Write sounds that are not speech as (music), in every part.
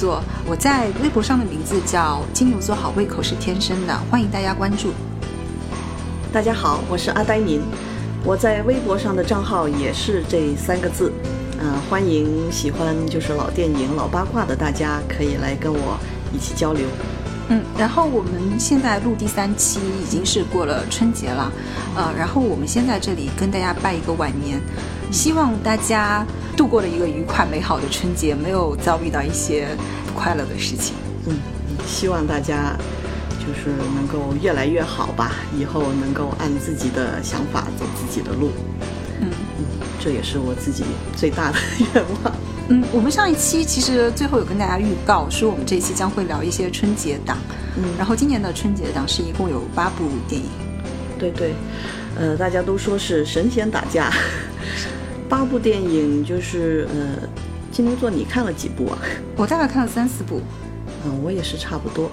座，我在微博上的名字叫金牛座，好胃口是天生的，欢迎大家关注。大家好，我是阿呆宁，我在微博上的账号也是这三个字，嗯、欢迎喜欢就是老电影、老八卦的大家可以来跟我一起交流。嗯，然后我们现在录第三期，已经是过了春节了，呃，然后我们先在这里跟大家拜一个晚年，希望大家度过了一个愉快美好的春节，没有遭遇到一些不快乐的事情。嗯，希望大家就是能够越来越好吧，以后能够按自己的想法走自己的路。嗯嗯，这也是我自己最大的愿望。嗯，我们上一期其实最后有跟大家预告说，我们这一期将会聊一些春节档，嗯，然后今年的春节档是一共有八部电影。对对，呃，大家都说是神仙打架，八部电影就是呃，金牛座你看了几部啊？(laughs) 我大概看了三四部。嗯，我也是差不多，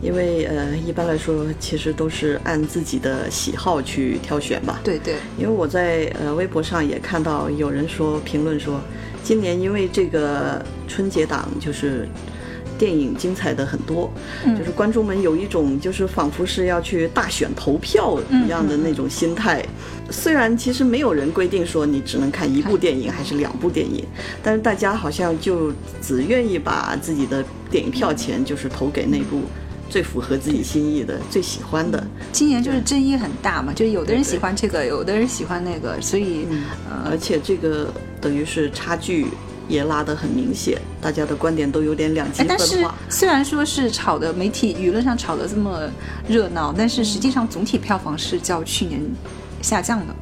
因为呃，一般来说其实都是按自己的喜好去挑选吧。对对，因为我在呃微博上也看到有人说评论说，今年因为这个春节档就是电影精彩的很多，嗯就是观众们有一种就是仿佛是要去大选投票一样的那种心态。虽然其实没有人规定说你只能看一部电影还是两部电影，但是大家好像就只愿意把自己的电影票钱就是投给那部最符合自己心意的、最喜欢的。今年就是争议很大嘛，就有的人喜欢这个，有的人喜欢那个，所以、呃而且这个等于是差距也拉得很明显，大家的观点都有点两极哎，但是分化。虽然说是炒的媒体舆论上炒的这么热闹，但是实际上总体票房是较去年下降的。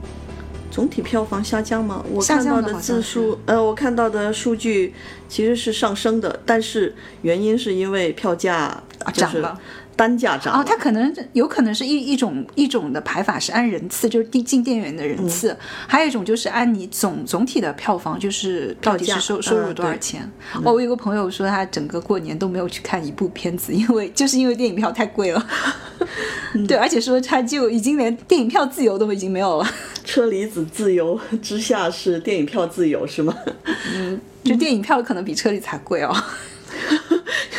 总体票房下降吗？我看到的字数，呃，我看到的数据其实是上升的，但是原因是因为票价就是涨了单价涨哦，了。它可能有可能是一一种一种的排法是按人次，就是进进电影院的人次；嗯还有一种就是按你总总体的票房，就是到底是收收入多少钱。哦，我有个朋友说他整个过年都没有去看一部片子，(laughs) 因为就是因为电影票太贵了。嗯 (laughs) 对，而且说他就已经连电影票自由都已经没有了，(laughs) 车厘子自由之下是电影票自由是吗？嗯就电影票可能比车厘子还贵哦。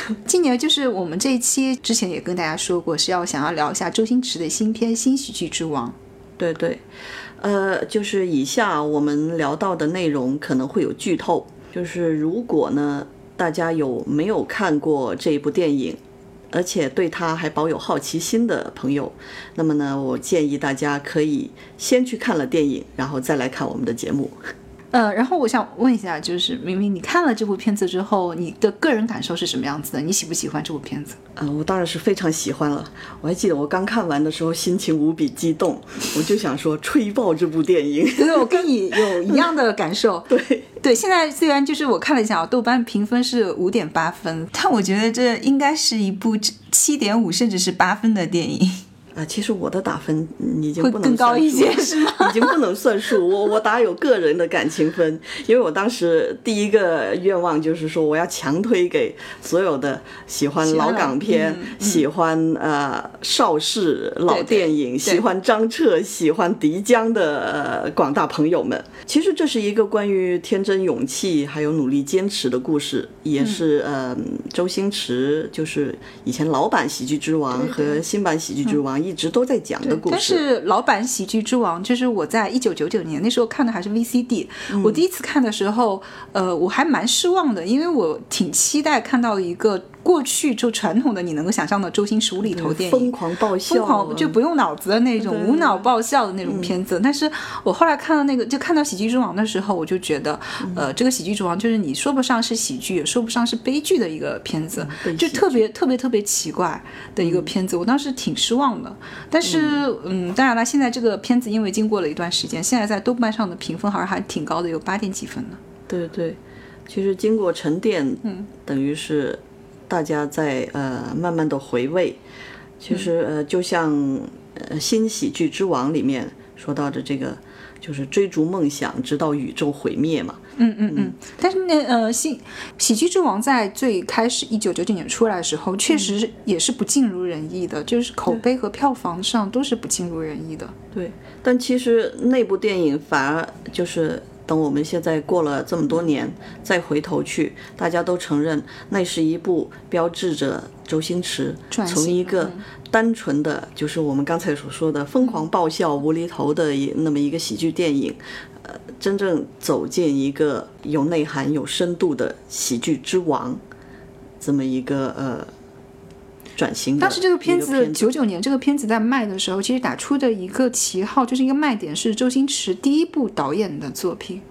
(laughs) 今年就是我们这一期之前也跟大家说过，是要想要聊一下周星驰的新片《新喜剧之王》。对对，呃，就是以下我们聊到的内容可能会有剧透，就是如果呢大家有没有看过这一部电影，而且对他还保有好奇心的朋友，那么呢，我建议大家可以先去看了电影，然后再来看我们的节目。呃，然后我想问一下，就是明明你看了这部片子之后，你的个人感受是什么样子的？你喜不喜欢这部片子？呃，我当然是非常喜欢了。我还记得我刚看完的时候，心情无比激动，我就想说吹爆这部电影。对，我跟你 (laughs) 有一样的感受。对，对，现在虽然就是我看了一下啊，豆瓣评分是五点八分，但我觉得这应该是一部七点五甚至是八分的电影，啊，其实我的打分嗯已经不能更高一算数了些是吗？已经不能算数，我我打有个人的感情分，因为我当时第一个愿望就是说，我要强推给所有的喜欢老港片、嗯嗯喜欢呃邵氏老电影、对喜欢张彻、喜欢迪江的、呃、广大朋友们。其实这是一个关于天真、勇气还有努力、坚持的故事，也是呃周星驰就是以前老版《喜剧之王》和新版《喜剧之王》一直都在讲的故事。但是老版《喜剧之王》就是我在一九九九年那时候看的还是 VCD，、我嗯第一次看的时候，呃，我还蛮失望的，因为我挺期待看到一个过去就传统的你能够想象的周星驰无厘头电影，疯狂爆笑，疯狂就不用脑子的那种无脑爆笑的那种片子。但是我后来看到那个，就看到《喜剧之王》的时候，我就觉得，呃，这个《喜剧之王》就是你说不上是喜剧，也说不上是悲剧的一个片子，就特别特别特别奇怪的一个片子。我当时挺失望的。但是，嗯，当然了，现在这个片子因为经过了一段时间，现在在豆瓣上的评分好像还挺高的，有八点几分呢。对对，其实经过沉淀，嗯，等于是大家在呃慢慢的回味。其实呃，就像呃《新喜剧之王》里面说到的这个，就是追逐梦想直到宇宙毁灭嘛。嗯嗯嗯，但是那呃，新喜剧之王在最开始一九九九年出来的时候，确实也是不尽如人意的，就是口碑和票房上都是不尽如人意的。对，但其实那部电影反而就是等我们现在过了这么多年，再回头去，大家都承认那是一部标志着周星驰从一个单纯的，就是我们刚才所说的疯狂爆笑、无厘头的一那么一个喜剧电影，呃，真正走进一个有内涵、有深度的喜剧之王，这么一个呃转型当时这个片子九九年这个片子在卖的时候，其实打出的一个旗号就是一个卖点是周星驰第一部导演的作品。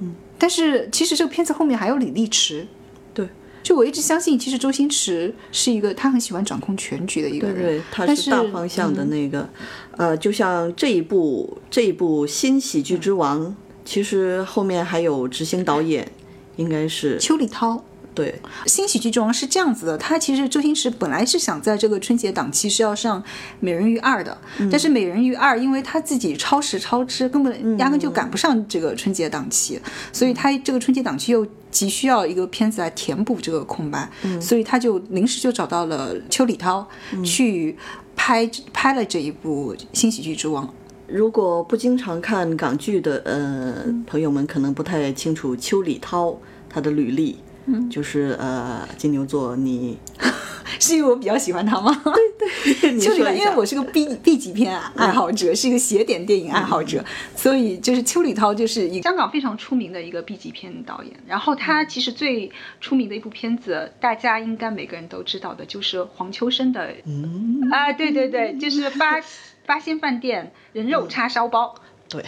嗯，但是其实这个片子后面还有李立驰。对，就我一直相信，其实周星驰是一个他很喜欢掌控全局的一个人。对对，他但是大方向的那个，呃，就像这一部这一部新喜剧之王，其实后面还有执行导演，应该是邱礼涛。对。新喜剧之王是这样子的，他其实周星驰本来是想在这个春节档期是要上《美人鱼二》的，但是《美人鱼二》因为他自己超时超支，根本压根就赶不上这个春节档期，所以他这个春节档期又急需要一个片子来填补这个空白，所以他就临时就找到了邱礼涛去拍拍了这一部新喜剧之王。如果不经常看港剧的呃朋友们，可能不太清楚邱礼涛他的履历。嗯，就是呃，金牛座，你 (laughs) 是因为我比较喜欢他吗？对对，你邱礼涛，说一下因为我是个 B B 级片爱好者，是一个邪点电影爱好者，所以就是邱礼涛就是香港非常出名的一个 B 级片导演。然后他其实最出名的一部片子，大家应该每个人都知道的，就是黄秋生的，嗯啊，对对对，就是八八仙饭店人肉叉烧包。对，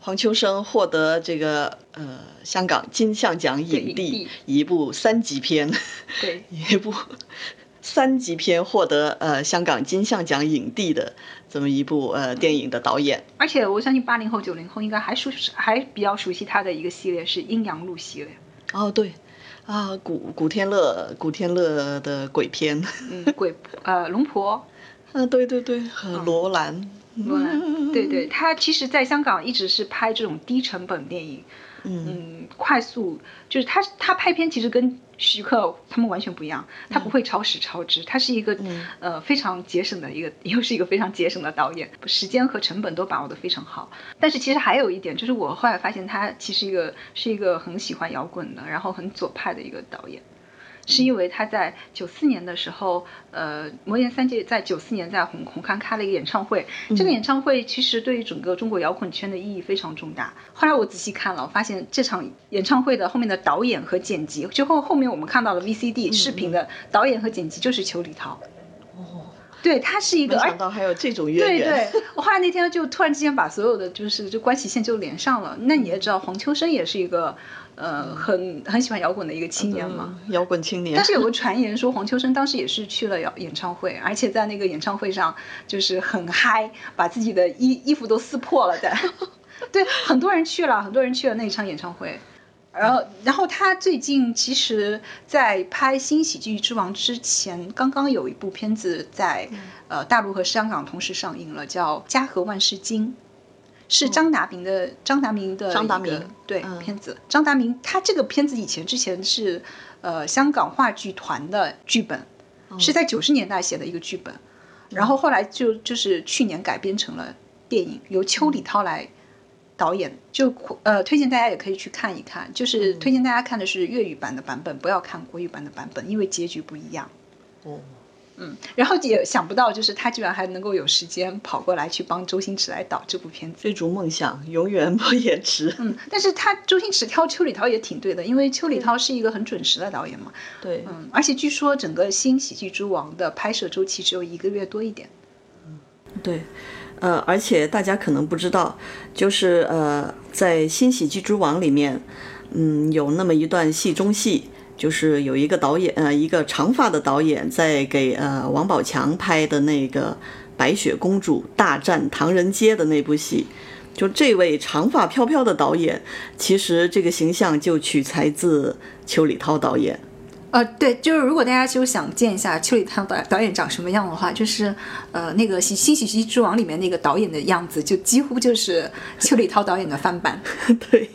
黄秋生获得这个呃香港金像奖影影帝帝，一部三级片，对，(laughs) 一部三级片获得呃香港金像奖影帝的这么一部呃电影的导演。而且我相信八零后、九零后应该还熟还比较熟悉他的一个系列是阴阳路系列。哦，对，啊，古古天乐，古天乐的鬼片，嗯，鬼呃龙婆，(laughs) 啊，对对对，和罗兰，对对，他其实在香港一直是拍这种低成本电影，嗯，快速，就是他他拍片其实跟徐克他们完全不一样，他不会超时超支，他是一个、呃非常节省的一个，又是一个非常节省的导演，时间和成本都把握的非常好。但是其实还有一点，就是我后来发现他其实一个是一个很喜欢摇滚的，然后很左派的一个导演。是因为他在九四年的时候，呃，魔岩三杰在九四年在红红磡开了一个演唱会，这个演唱会其实对于整个中国摇滚圈的意义非常重大。后来我仔细看了，我发现这场演唱会的后面的导演和剪辑，就后后面我们看到了 VCD 视频的导演和剪辑就是邱礼涛。哦，对他是一个，而没想到还有这种渊对源。对，我后来那天就突然之间把所有的就是就关系线就连上了。那你也知道，黄秋生也是一个呃很很喜欢摇滚的一个青年嘛。嗯摇滚青年但。是有个传言说，黄秋生当时也是去了演演唱会，而且在那个演唱会上就是很嗨，把自己的衣衣服都撕破了的。(laughs) 对，很多人去了，很多人去了那一场演唱会。然后，然后他最近其实，在拍《新喜剧之王》之前，刚刚有一部片子在呃大陆和香港同时上映了，叫《家和万事兴》，是张达明的张达明的张达明对、嗯。片子。张达明他这个片子以前之前是呃香港话剧团的剧本，是在九十年代写的一个剧本，然后后来就就是去年改编成了电影，由邱礼涛来导演，就呃推荐大家也可以去看一看，就是推荐大家看的是粤语版的版本，不要看国语版的版本，因为结局不一样。哦，嗯，然后也想不到，就是他居然还能够有时间跑过来去帮周星驰来导这部片子。追逐梦想，永远不延迟。嗯，但是他周星驰挑邱礼涛也挺对的，因为邱礼涛是一个很准时的导演嘛。对，嗯，而且据说整个《新喜剧之王》的拍摄周期只有一个月多一点。嗯对，呃，而且大家可能不知道，就是呃，在《新喜剧之王》里面，嗯，有那么一段戏中戏，就是有一个导演，呃，一个长发的导演在给呃王宝强拍的那个《白雪公主大战唐人街》的那部戏。就这位长发飘飘的导演，其实这个形象就取材自邱礼涛导演。呃，对，就是如果大家就想见一下邱礼涛导导演长什么样的话，就是呃那个《新新喜剧之王》里面那个导演的样子，就几乎就是邱礼涛导演的翻版。(laughs) 对，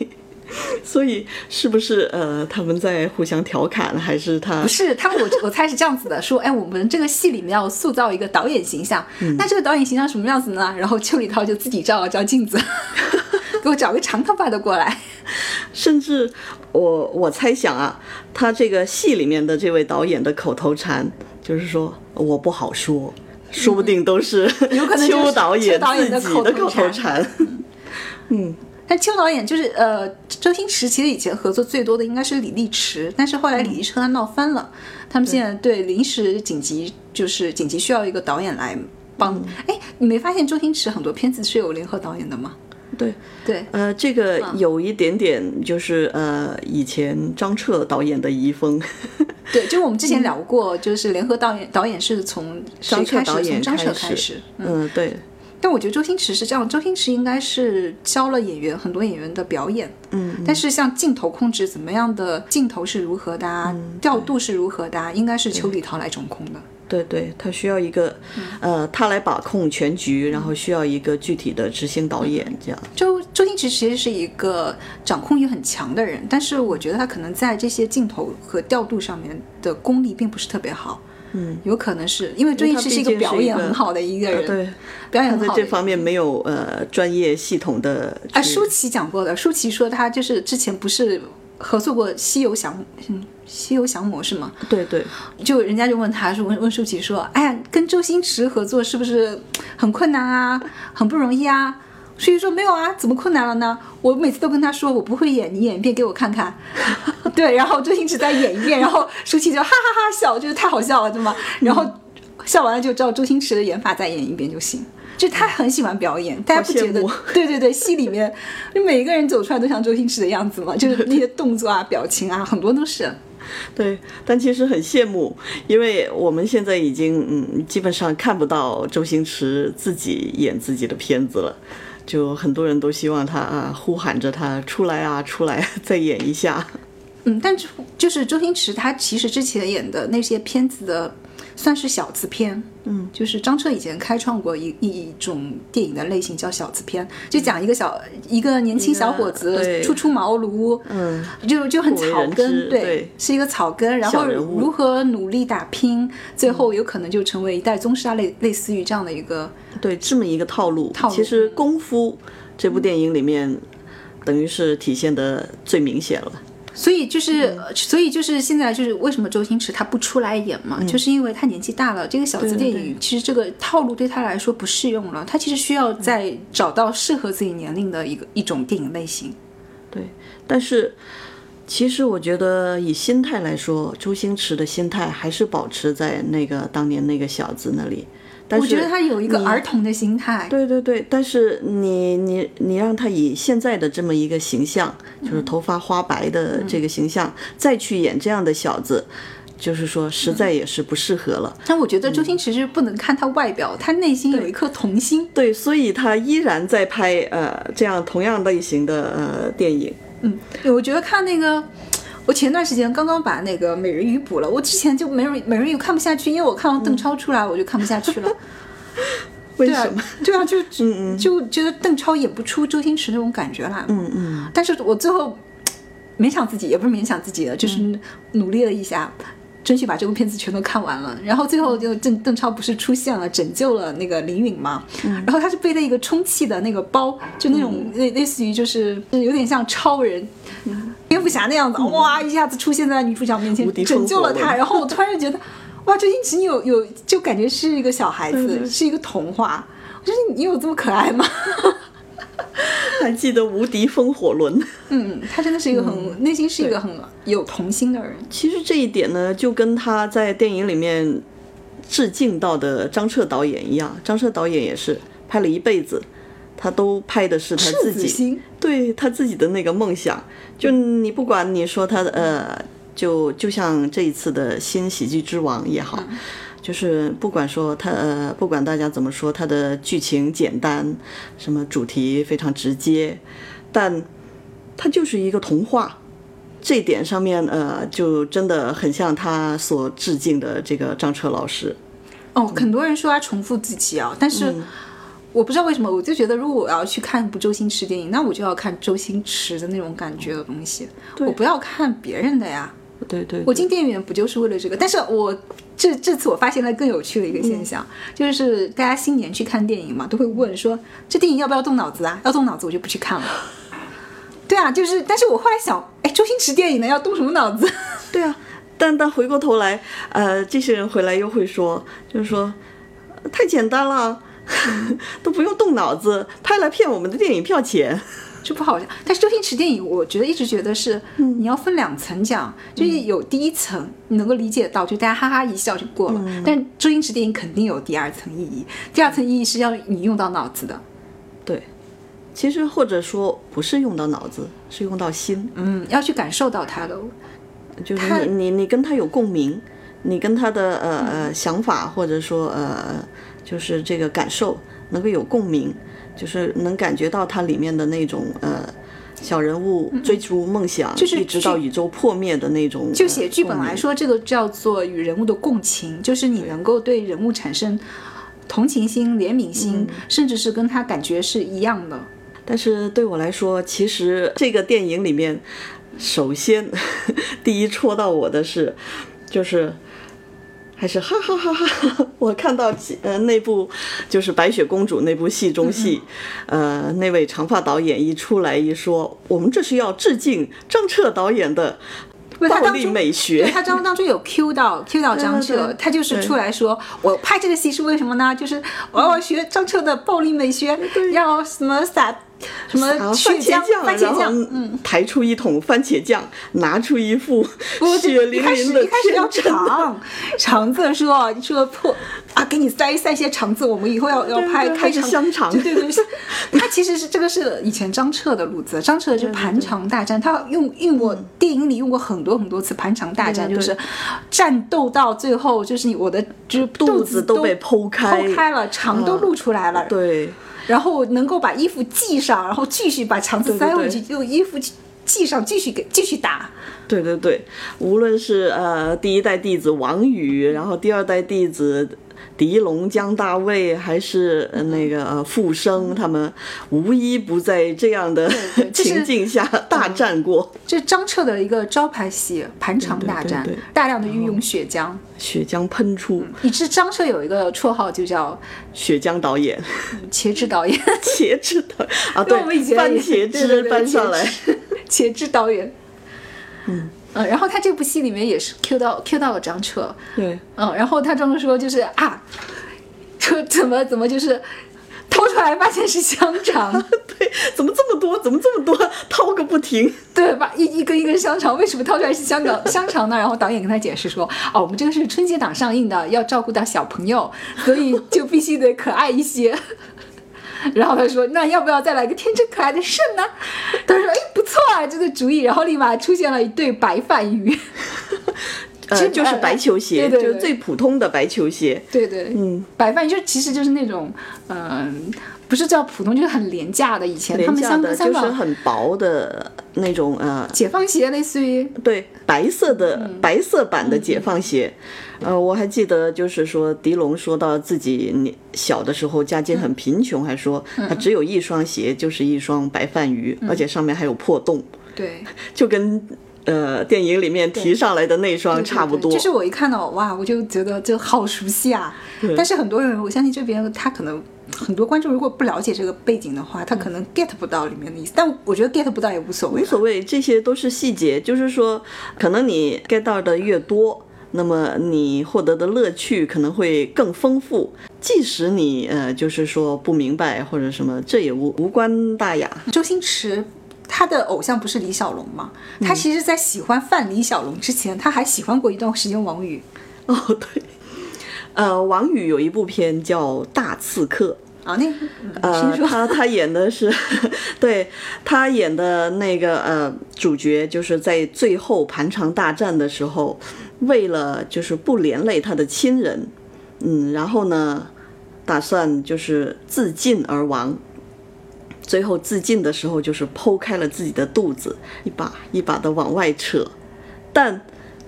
(laughs) 所以是不是呃他们在互相调侃，还是他不是他们，我我猜是这样子的，说，哎，我们这个戏里面要塑造一个导演形象，那这个导演形象什么样子呢？然后邱礼涛就自己照了照镜子，(laughs) 给我找个长头发的过来。甚至我我猜想啊，他这个戏里面的这位导演的口头禅就是说我不好说，说不定都是有可能邱导演自己的口头禅。(laughs) 嗯，但邱导演就是呃，周星驰其实以前合作最多的应该是李立驰，但是后来李立驰和他闹翻了，他们现在对临时紧急就是紧急需要一个导演来帮。哎、你没发现周星驰很多片子是有联合导演的吗？对，对，呃，这个有一点点就是呃，以前张彻导演的遗风。(laughs) 对，就我们之前聊过，就是联合导演导演是从谁张彻？导演从张彻开开始。嗯，对，但我觉得周星驰是这样，周星驰应该是教了演员很多演员的表演，嗯，但是像镜头控制怎么样的镜头是如何的啊，嗯调度是如何的啊，应该是邱礼涛来掌控的。对对，他需要一个，呃，他来把控全局，然后需要一个具体的执行导演这样。周周星驰其实是一个掌控欲很强的人，但是我觉得他可能在这些镜头和调度上面的功力并不是特别好。嗯，有可能是因为周星驰是一个表演很好的一个人，呃对，表演在很好的。这方面没有呃专业系统的啊，舒淇讲过的，舒淇说他就是之前不是合作过《西游降》嗯，《西游降魔》是吗？对对，就人家就问他说问问舒淇说，哎呀，跟周星驰合作是不是很困难啊，很不容易啊？舒淇说没有啊，怎么困难了呢？我每次都跟他说我不会演，你演一遍给我看看。(laughs) 对，然后周星驰再演一遍，然后舒淇就哈哈哈笑，就是太好笑了，对吗？然后笑完了就照周星驰的演法再演一遍就行。就他很喜欢表演，大家不觉得？(laughs) 对对对，戏里面就每一个人走出来都像周星驰的样子嘛，(laughs) 就是那些动作啊、表情啊，很多都是。对，但其实很羡慕，因为我们现在已经嗯，基本上看不到周星驰自己演自己的片子了，就很多人都希望他啊，呼喊着他出来啊，出来 (laughs) 再演一下。嗯，但是就是周星驰他其实之前演的那些片子的，算是小字片。嗯，就是张彻以前开创过一一一种电影的类型叫小字片，就讲一个小、一个年轻小伙子初出茅庐，嗯，就就很草根，对是一个草根，然后如何努力打拼，最后有可能就成为一代宗师啊，类类似于这样的一个对，这么一个套路。套路。其实《功夫》这部电影里面，等于是体现的最明显了。所以就是，呃所以就是现在就是为什么周星驰他不出来演嘛，就是因为他年纪大了，这个小资电影其实这个套路对他来说不适用了，他其实需要再找到适合自己年龄的一个一种电影类型。对，但是其实我觉得以心态来说，周星驰的心态还是保持在那个当年那个小子那里。但是我觉得他有一个儿童的心态，对对对，但是你你你让他以现在的这么一个形象，就是头发花白的这个形象，再去演这样的小子，就是说实在也是不适合了。但我觉得周星驰是不能看他外表，他内心有一颗童心。对，所以他依然在拍呃这样同样类型的呃电影。嗯，我觉得看那个，我前段时间刚刚把那个美人鱼补了，我之前就美人美人鱼看不下去，因为我看到邓超出来，我就看不下去了。(laughs) 为什么？，对啊，就 (laughs) 就觉得邓超演不出周星驰那种感觉来。嗯嗯，但是我最后勉强自己，也不是勉强自己的，就是努力了一下。争取把这部片子全都看完了，然后最后就邓邓超不是出现了，拯救了那个林允嘛，然后他是背了一个充气的那个包，就那种类类似于就是有点像超人、蝙蝠侠那样子，哇，一下子出现在女主角面前，拯救了她，然后我突然就觉得，(laughs) 哇，周星驰你有有就感觉是一个小孩子，是一个童话，我觉得你有这么可爱吗？(laughs) 还记得无敌风火轮。嗯，他真的是一个很、内心是一个很有童心的人。其实这一点呢，就跟他在电影里面致敬到的张彻导演一样。张彻导演也是拍了一辈子，他都拍的是他自己对他自己的那个梦想。就你不管你说他的呃，就就像这一次的新喜剧之王也好。就是不管说他呃，不管大家怎么说，他的剧情简单，什么主题非常直接，但它就是一个童话。这点上面，呃，就真的很像他所致敬的这个张彻老师。哦，很多人说他重复自己啊，但是我不知道为什么，我就觉得如果我要去看一部周星驰电影，那我就要看周星驰的那种感觉的东西，我不要看别人的呀。对对，我进电影院不就是为了这个？但是我这这次我发现了更有趣的一个现象，就是大家新年去看电影嘛，都会问说这电影要不要动脑子啊？要动脑子我就不去看了。对啊，就是，但是我后来想，哎，周星驰电影呢要动什么脑子？(laughs) 对啊，但但回过头来，呃，这些人回来又会说，就是说太简单了，(laughs) 都不用动脑子，拍来骗我们的电影票钱。就不好讲。但是周星驰电影，我觉得一直觉得是你要分两层讲，就是有第一层你能够理解到，就大家哈哈一笑就过了。但周星驰电影肯定有第二层意义，第二层意义是要你用到脑子的。对，其实或者说不是用到脑子，是用到心，嗯，要去感受到他的。就是你你你跟他有共鸣，你跟他的呃呃想法或者说呃就是这个感受能够有共鸣，就是能感觉到它里面的那种呃小人物追逐梦想，就是一直到宇宙破灭的那种。就写剧本呃来，说，这个叫做与人物的共情，就是你能够对人物产生同情心、怜悯心，甚至是跟他感觉是一样的。但是对我来说，其实这个电影里面，首先 (laughs) 第一戳到我的是，就是还是哈哈哈哈！我看到呃那部就是《白雪公主》那部戏中戏，呃那位长发导演一出来一说，我们这是要致敬张彻导演的暴力美学。他当当中有 Q 到 Q 到张彻，对他就是出来说，我拍这个戏是为什么呢？就是我要学张彻的暴力美学，要什么撒什么番茄酱，番茄然后酱，嗯。抬出一桶番茄酱，拿出一副血淋淋的一开始要天真的肠肠子说说破啊，给你塞塞些肠子，我们以后要要拍开肠香肠。对对对，他其实是这个是以前张彻的路子，张彻就盘肠大战，他用用过电影里用过很多很多次盘肠大战，就是战斗到最后就是你我的就是肚子都被剖开。剖开了，肠都露出来了，对。然后能够把衣服系上，然后继续把肠子塞回去，对用衣服系上，继续给继续打。对对对，无论是呃第一代弟子王宇，然后第二代弟子狄龙、姜大卫，还是呃那个呃傅生，他们无一不在这样的 (laughs) 情境下大战过。这是张彻的一个招牌戏——盘肠大战，对对。对大量的运用血浆，血浆喷出，以致张彻有一个绰号就叫 (laughs) 血浆导演，“茄汁导演。(laughs) 茄汁导啊，因为我们番茄汁对对对搬上来，”，茄汁导演。嗯然后他这部戏里面也是 Q 到 Q 到了张彻，对，嗯，然后他张彻说就是啊，说怎么怎么就是掏出来发现是香肠，(laughs) 对，怎么这么多？怎么这么多？掏个不停。(laughs) 对吧？一一根一根香肠，为什么掏出来是香港 (laughs) 香肠呢？然后导演跟他解释说，哦，我们这个是春节档上映的，要照顾到小朋友，所以就必须得可爱一些。然后他说：“那要不要再来个天真可爱的肾呢？”他说：“哎，不错啊，这个主意。”然后立马出现了一对白饭鱼。(laughs) 呃，(laughs) 这就是白球鞋，对对对就是最普通的白球鞋。对对，嗯，白饭鱼就其实就是那种，嗯、不是叫普通，就是很廉价的。以前他们香香港就是很薄的那种呃，解放鞋，类似于对，白色的、嗯白色版的解放鞋。呃，我还记得，就是说狄龙说到自己年小的时候家境很贫穷，还说嗯他只有一双鞋，就是一双白饭鱼，而且上面还有破洞，对。(laughs) 就跟呃电影里面提上来的那双差不多。对就是我一看到哇，我就觉得就好熟悉啊。但是很多人，我相信这边他可能很多观众如果不了解这个背景的话，他可能 get 不到里面的意思。但我觉得 get 不到也无所谓。无所谓，这些都是细节，就是说，可能你 get 到的越多，那么你获得的乐趣可能会更丰富。即使你呃，就是说不明白或者什么，这也无无关大雅。周星驰。他的偶像不是李小龙吗？嗯他其实，在喜欢范李小龙之前，他还喜欢过一段时间王宇哦，对，呃，王宇有一部片叫《大刺客》。啊。那听说他他演的是，(laughs) 对他演的那个呃主角，就是在最后盘肠大战的时候，为了就是不连累他的亲人，嗯，然后呢，打算就是自尽而亡。最后自尽的时候，就是剖开了自己的肚子，一把一把的往外扯，但。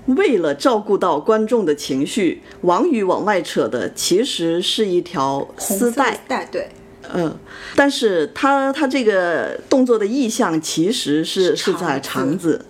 为了照顾到观众的情绪，王宇往外扯的其实是一条丝带，带对，嗯，但是他他这个动作的意向其实是是在是肠肠子，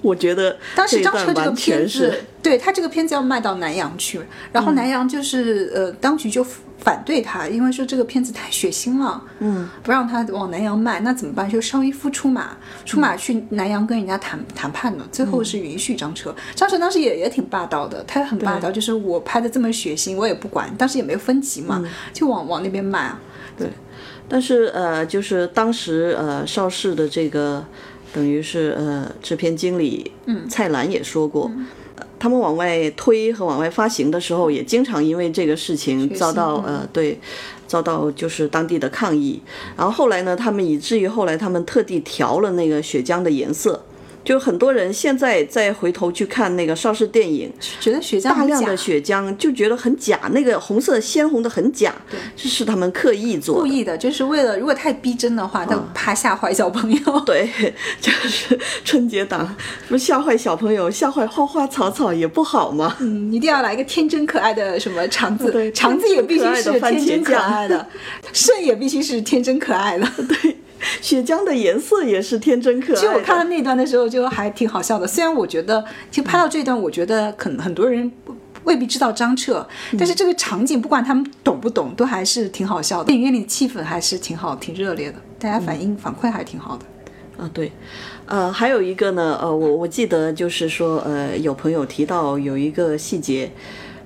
我觉得当时张彻这个完全片子是，对他这个片子要卖到南洋去，然后南洋就是、呃，当局就反对他，因为说这个片子太血腥了，嗯，不让他往南洋卖，那怎么办？就邵逸夫出马，出马去南洋跟人家谈谈判的，最后是允许张彻。张彻当时也也挺霸道的，他很霸道，就是我拍的这么血腥，我也不管，当时也没有分级嘛，就往往那边卖啊。对，但是呃，就是当时呃邵氏的这个等于是呃制片经理嗯蔡澜也说过。呃他们往外推和往外发行的时候，也经常因为这个事情遭到呃对，遭到就是当地的抗议。然后后来呢，他们以至于后来他们特地调了那个血浆的颜色，就很多人现在再回头去看那个邵氏电影，觉得血浆大量的血浆就觉得很假，那个红色鲜红的很假，这是他们刻意做的。故意的，就是为了如果太逼真的话，他怕吓坏小朋友。(laughs) 对，就是春节档，不吓坏小朋友，吓坏花花草草也不好吗？嗯，一定要来个天真可爱的什么肠子，对肠子也必须是天真可爱的，肾也必须是天真可爱的。(laughs) 对，血浆的颜色也是天真可爱。其实我看到那段的时候就还挺好笑的，虽然我觉得，其实拍到这段，我觉得可能很多人不未必知道张彻，但是这个场景不管他们懂不懂，都还是挺好笑的。电影院里气氛还是挺好，挺热烈的，大家反应、反馈还挺好的。啊，对，呃，还有一个呢，呃，我我记得就是说，呃，有朋友提到有一个细节，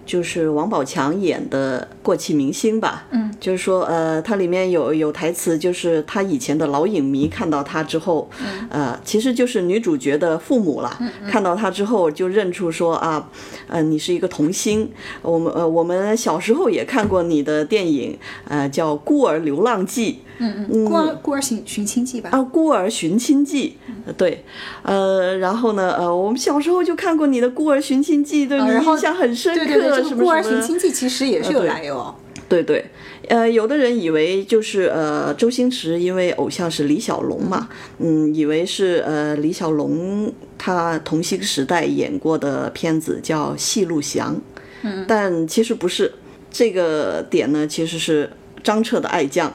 就是王宝强演的过气明星吧，嗯，就是说，呃，它里面有有台词，就是他以前的老影迷看到他之后，呃，其实就是女主角的父母啦，看到他之后就认出说啊，呃，你是一个童星，我们呃我们小时候也看过你的电影，呃，叫《孤儿流浪记》。嗯嗯，孤儿孤儿寻寻亲记吧。啊，《孤儿寻亲记》呃对，呃，然后呢，呃，我们小时候就看过你的《孤儿寻亲记》，对你印象很深刻，对对对，这什么个孤儿寻亲记其实也是有来由。哦。对对，呃，有的人以为就是呃，周星驰因为偶像是李小龙嘛，嗯，以为是呃李小龙他童星时代演过的片子叫《戏路祥》，嗯，但其实不是，这个点呢其实是张彻的爱将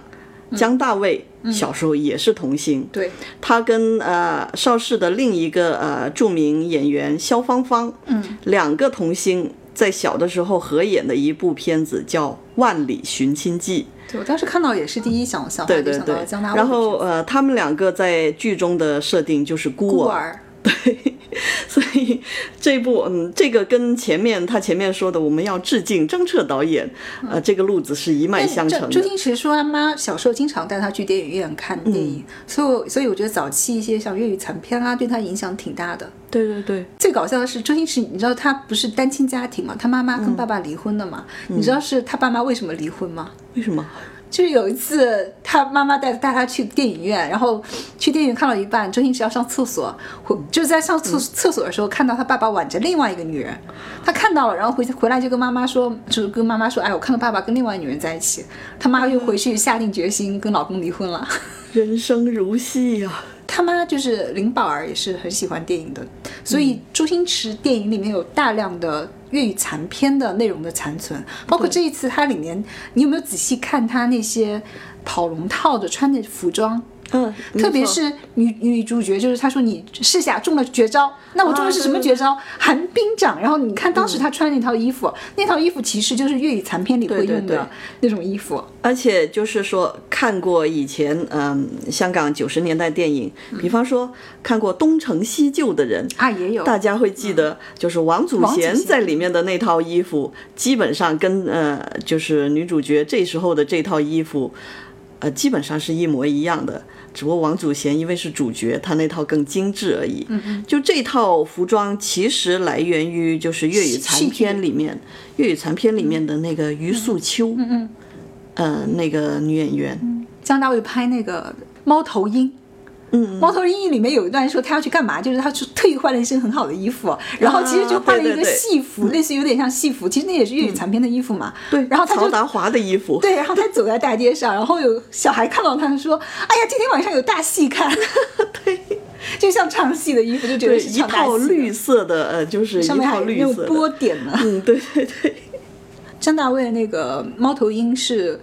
江大卫小时候也是童星，对，他跟呃邵氏的另一个呃著名演员肖芳芳，嗯，两个童星在小的时候合演的一部片子叫《万里寻亲记。对我当时看到也是第一想想》，就想到对对对。然后呃，他们两个在剧中的设定就是孤儿，孤儿。对，(laughs) 所以这部嗯，这个跟前面他前面说的我们要致敬张彻导演，呃，这个路子是一脉相承的。周星驰说他妈小时候经常带他去电影院看电影，嗯所以所以我觉得早期一些像粤语残片啊，对他影响挺大的。对对对，最搞笑的是，周星驰，你知道他不是单亲家庭嘛？他妈妈跟爸爸离婚的嘛？嗯你知道是他爸妈为什么离婚吗？为什么？就是有一次，他妈妈带带他去电影院，然后去电影院看到一半，周星驰要上厕所，回就在上厕厕所的时候，看到他爸爸挽着另外一个女人，他看到了，然后回回来就跟妈妈说，就是跟妈妈说，哎，我看到爸爸跟另外女人在一起，他妈又回去下定决心跟老公离婚了。人生如戏呀、他妈就是林宝儿，也是很喜欢电影的，所以周星驰电影里面有大量的粤语残片的内容的残存，包括这一次它里面，你有没有仔细看他那些跑龙套的穿的服装？嗯，特别是女女主角，就是她说你试下中了绝招，那我中的是什么绝招？寒冰掌。然后你看当时她穿那套衣服，那套衣服其实就是粤语残片里会用的那种衣服。而且就是说，看过以前嗯香港九十年代电影，比方说看过《东成西就》的人啊也有大家会记得，就是王祖贤在里面的那套衣服，基本上跟呃就是女主角这时候的这套衣服，呃基本上是一模一样的。只不过王祖贤因为是主角，她那套更精致而已。嗯嗯就这套服装其实来源于就是粤语残片里面，粤语残片里面的那个余素秋。嗯嗯。呃，那个女演员，江大卫拍那个《猫头鹰》。嗯，猫头鹰里面有一段说他要去干嘛，就是他去特意换了一身很好的衣服，然后其实就换了一个戏服，类似有点像戏服，其实那也是粤语残片的衣服嘛。对，然后他就曹达华的衣服，对，然后他走在大街上，然后有小孩看到他说：“哎呀，今天晚上有大戏看。(laughs) ”对，就像唱戏的衣服，就觉得是，一套绿色的，呃，就是一上面还有那种套绿色的，波点呢。嗯，对对对，张大卫的那个猫头鹰是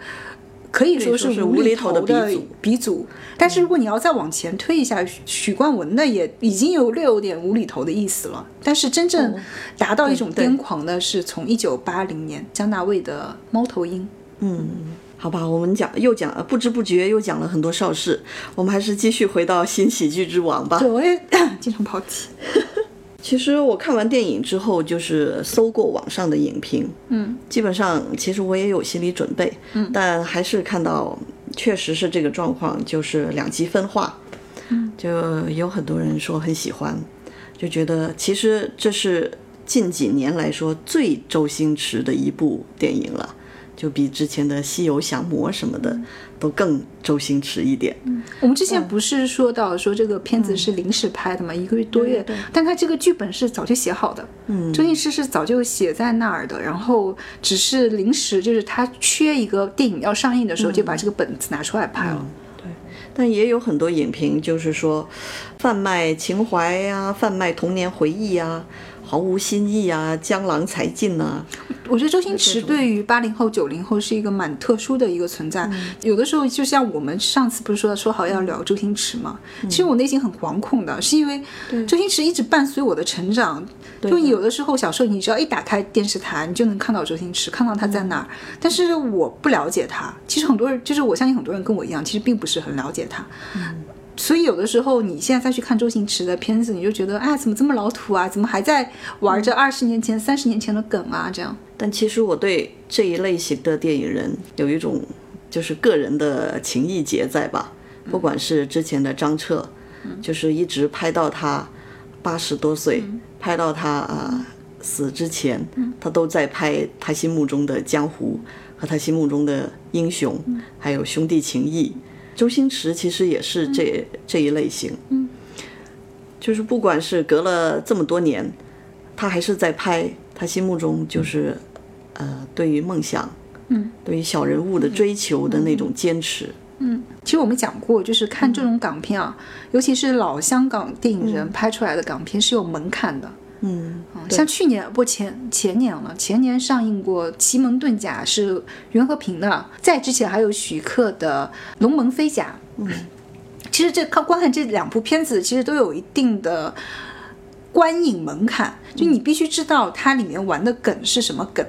可以说是是无厘头的的鼻祖鼻祖。但是如果你要再往前推一下，许许冠文的也已经有略有点无厘头的意思了。但是真正达到一种癫狂的是从一九八零年姜大卫的《猫头鹰》。嗯好吧，我们讲又讲，呃不知不觉又讲了很多邵氏，我们还是继续回到新喜剧之王吧对，。我也 (coughs) 经常跑题。其实我看完电影之后，就是搜过网上的影评，嗯，基本上其实我也有心理准备，嗯，但还是看到确实是这个状况，就是两极分化，嗯，就有很多人说很喜欢，就觉得其实这是近几年来说最周星驰的一部电影了。就比之前的《西游降魔》什么的都更周星驰一点。我们之前不是说到说这个片子是临时拍的嘛，一个月多月，但他这个剧本是早就写好的，嗯，周星驰是早就写在那儿的，然后只是临时就是他缺一个电影要上映的时候，就把这个本子拿出来拍了。但也有很多影评就是说，贩卖情怀呀、贩卖童年回忆呀、毫无新意啊，江郎才尽呐、我觉得周星驰对于八零后、九零后是一个蛮特殊的一个存在。有的时候，就像我们上次不是说说好要聊周星驰嘛？其实我内心很惶恐的，是因为周星驰一直伴随我的成长。就有的时候，小时候你只要一打开电视台，你就能看到周星驰，看到他在哪儿。但是我不了解他。其实很多人，就是我相信很多人跟我一样，其实并不是很了解他。所以有的时候，你现在再去看周星驰的片子，你就觉得，哎，怎么这么老土啊？怎么还在玩着二十年前、三十年前的梗啊？这样。但其实我对这一类型的电影人有一种就是个人的情谊结在吧，不管是之前的张彻，就是一直拍到他八十多岁，拍到他啊、死之前，他都在拍他心目中的江湖和他心目中的英雄，还有兄弟情谊。周星驰其实也是这、这一类型，嗯。就是不管是隔了这么多年，他还是在拍他心目中就是，呃，对于梦想，嗯，对于小人物的追求的那种坚持。嗯。其实我们讲过，就是看这种港片啊，尤其是老香港电影人拍出来的港片是有门槛的。嗯，像去年不前前年了，前年上映过《奇门遁甲》是袁和平的，在之前还有徐克的《龙门飞甲》。嗯，其实这看观看这两部片子，其实都有一定的观影门槛，就你必须知道它里面玩的梗是什么梗。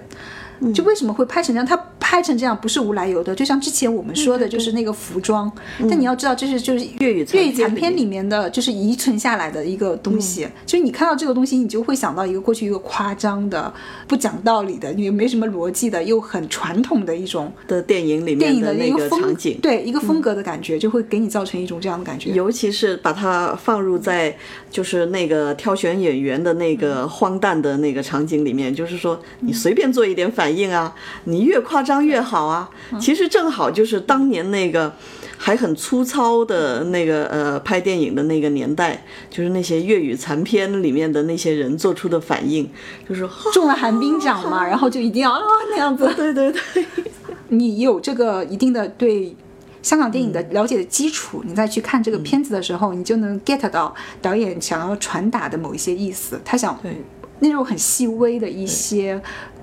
就为什么会拍成这样？它拍成这样不是无来由的。就像之前我们说的，就是那个服装。但你要知道，这是就是粤语粤语残残片里面的就是遗存下来的一个东西。就是你看到这个东西，你就会想到一个过去一个夸张的、不讲道理的、也没什么逻辑的，又很传统的一种的电影里电影面的那一个风场景，对一个风格的感觉，就会给你造成一种这样的感觉。尤其是把它放入在就是那个挑选演员的那个荒诞的那个场景里面，就是说你随便做一点反应啊，你越夸张越好啊。其实正好就是当年那个还很粗糙的那个呃拍电影的那个年代，就是那些粤语残片里面的那些人做出的反应，就是中了寒冰奖嘛，然后就一定要啊那样子。对对对，(laughs) 你有这个一定的对香港电影的了解的基础，你再去看这个片子的时候，你就能 get 到导演想要传达的某一些意思。他想对那种很细微的一些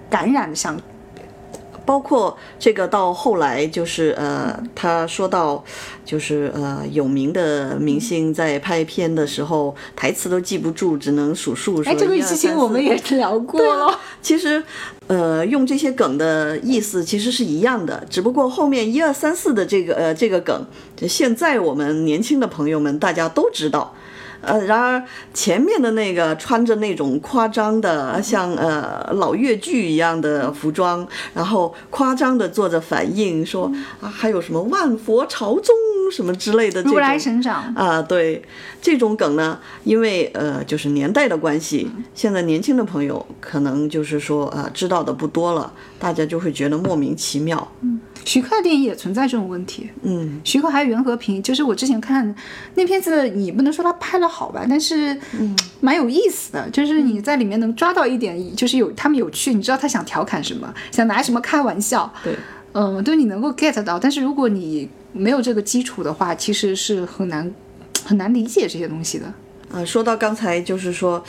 感染的想包括这个到后来就是呃，他说到就是呃，有名的明星在拍片的时候，台词都记不住，只能数数。哎，这个事情我们也聊过了。其实，呃，用这些梗的意思其实是一样的，只不过后面一二三四的这个呃这个梗，就现在我们年轻的朋友们大家都知道。呃，然而前面的那个穿着那种夸张的像呃老越剧一样的服装，然后夸张的做着反应，说啊还有什么万佛朝宗什么之类的这种如来神掌，啊，对这种梗呢，因为呃，就是年代的关系，现在年轻的朋友可能就是说啊、知道的不多了，大家就会觉得莫名其妙。徐克的电影也存在这种问题。嗯，徐克还有袁和平，就是我之前看那片子，你不能说他拍的好吧，但是蛮有意思的，就是你在里面能抓到一点，就是有他们有趣，你知道他想调侃什么，想拿什么开玩笑，对，嗯，对你能够 get 到，但是如果你没有这个基础的话，其实是很难很难理解这些东西的。啊，说到刚才就是说，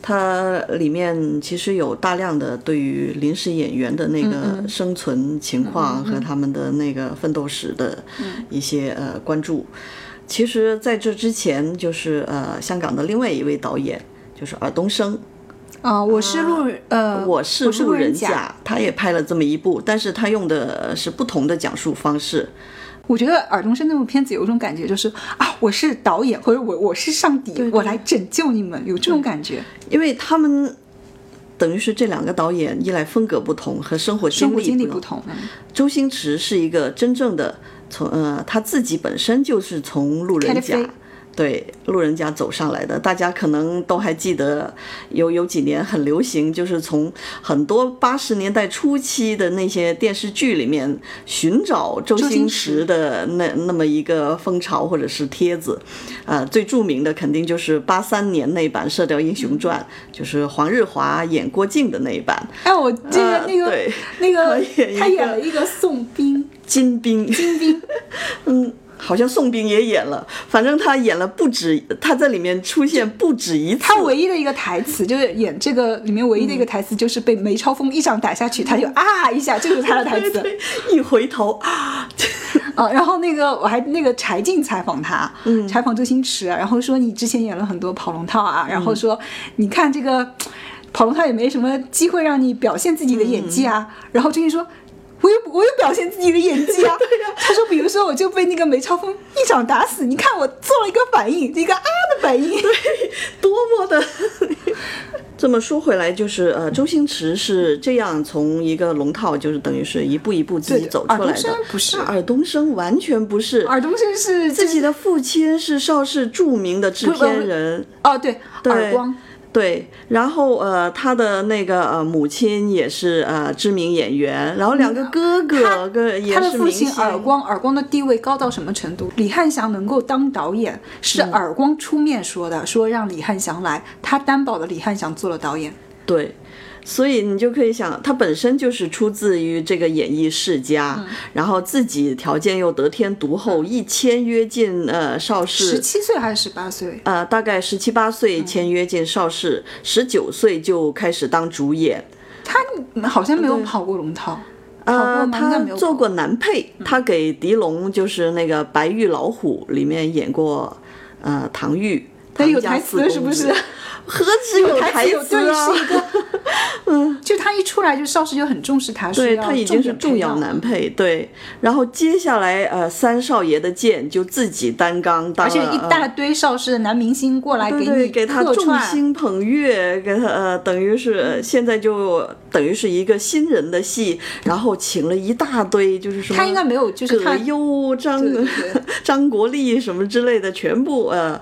它里面其实有大量的对于临时演员的那个生存情况和他们的那个奋斗史的一些呃关注。其实，在这之前，就是呃，香港的另外一位导演，就是尔冬升。啊，我是路呃，我是路路人甲，他也拍了这么一部，但是他用的是不同的讲述方式。我觉得尔冬升那部片子有一种感觉，就是啊，我是导演，或者我我是上帝，我来拯救你们，有这种感觉。因为他们等于是这两个导演，一来风格不同，和生活经历不同。周星驰是一个真正的从呃，他自己本身就是从路人甲。对路人甲走上来的，大家可能都还记得，有有几年很流行，就是从很多八十年代初期的那些电视剧里面寻找周星驰的那那么一个风潮或者是帖子，呃，最著名的肯定就是八三年那版《射雕英雄传》，就是黄日华演郭靖的那一版。哎，我记得那个那 (laughs) 个他演了一个宋兵、金兵、金兵，(laughs) 嗯。好像宋兵也演了，反正他演了不止，他在里面出现不止一次。他唯一的一个台词就是演这个里面唯一的一个台词，就是被梅超风一掌打下去，他就 (laughs) 啊一下，这就是他的台词。一回头啊，啊，(laughs) 然后那个我还那个柴静采访他，嗯，采访周星驰，然后说你之前演了很多跑龙套啊，然后说你看这个跑龙套也没什么机会让你表现自己的演技啊，然后周星说。我有我有表现自己的演技啊！(laughs) 他说，比如说，我就被那个梅超风一掌打死，你看我做了一个反应，一个啊的反应，对，多么的。(laughs) 这么说回来，就是呃，周星驰是这样从一个龙套，就是等于是一步一步自己走出来的。不是，尔冬升完全不是。尔冬升是自己的父亲是邵氏著名的制片人。哦，对，耳光。对，然后呃，他的那个呃母亲也是呃知名演员，然后两个哥哥哥也是他的父亲耳光，耳光的地位高到什么程度？李汉祥能够当导演，是耳光出面说的，说让李汉祥来，他担保的李汉祥做了导演。对。所以你就可以想，他本身就是出自于这个演艺世家，然后自己条件又得天独厚，一签约进呃邵氏，十七岁还是十八岁？呃，大概十七八岁签约进邵氏，十九岁就开始当主演。他好像没有跑过龙套，呃，他做过男配，他给狄龙就是那个《白玉老虎》里面演过呃唐玉，他有台词是不是？何止有台词啊！(laughs) 嗯，就他一出来，就邵氏就很重视他，对他已经是重要男配。对，然后接下来呃，三少爷的剑就自己担纲，而且一大堆邵氏的男明星过来给你给他众星捧月，给他呃，等于是现在就等于是一个新人的戏，然后请了一大堆，就是什么他应该没有，就是葛优、张 (laughs) 张国立什么之类的，全部呃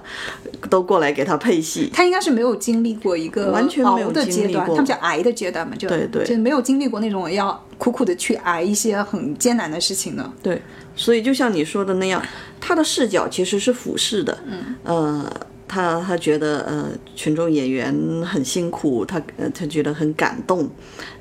都过来给他配戏。他应该是没有。经历过一个完全没有的阶段，他们叫挨的阶段嘛，就对对，就没有经历过那种要苦苦的去挨一些很艰难的事情呢。对，所以就像你说的那样，他的视角其实是俯视的，嗯，呃。他他觉得呃群众演员很辛苦，他呃他觉得很感动，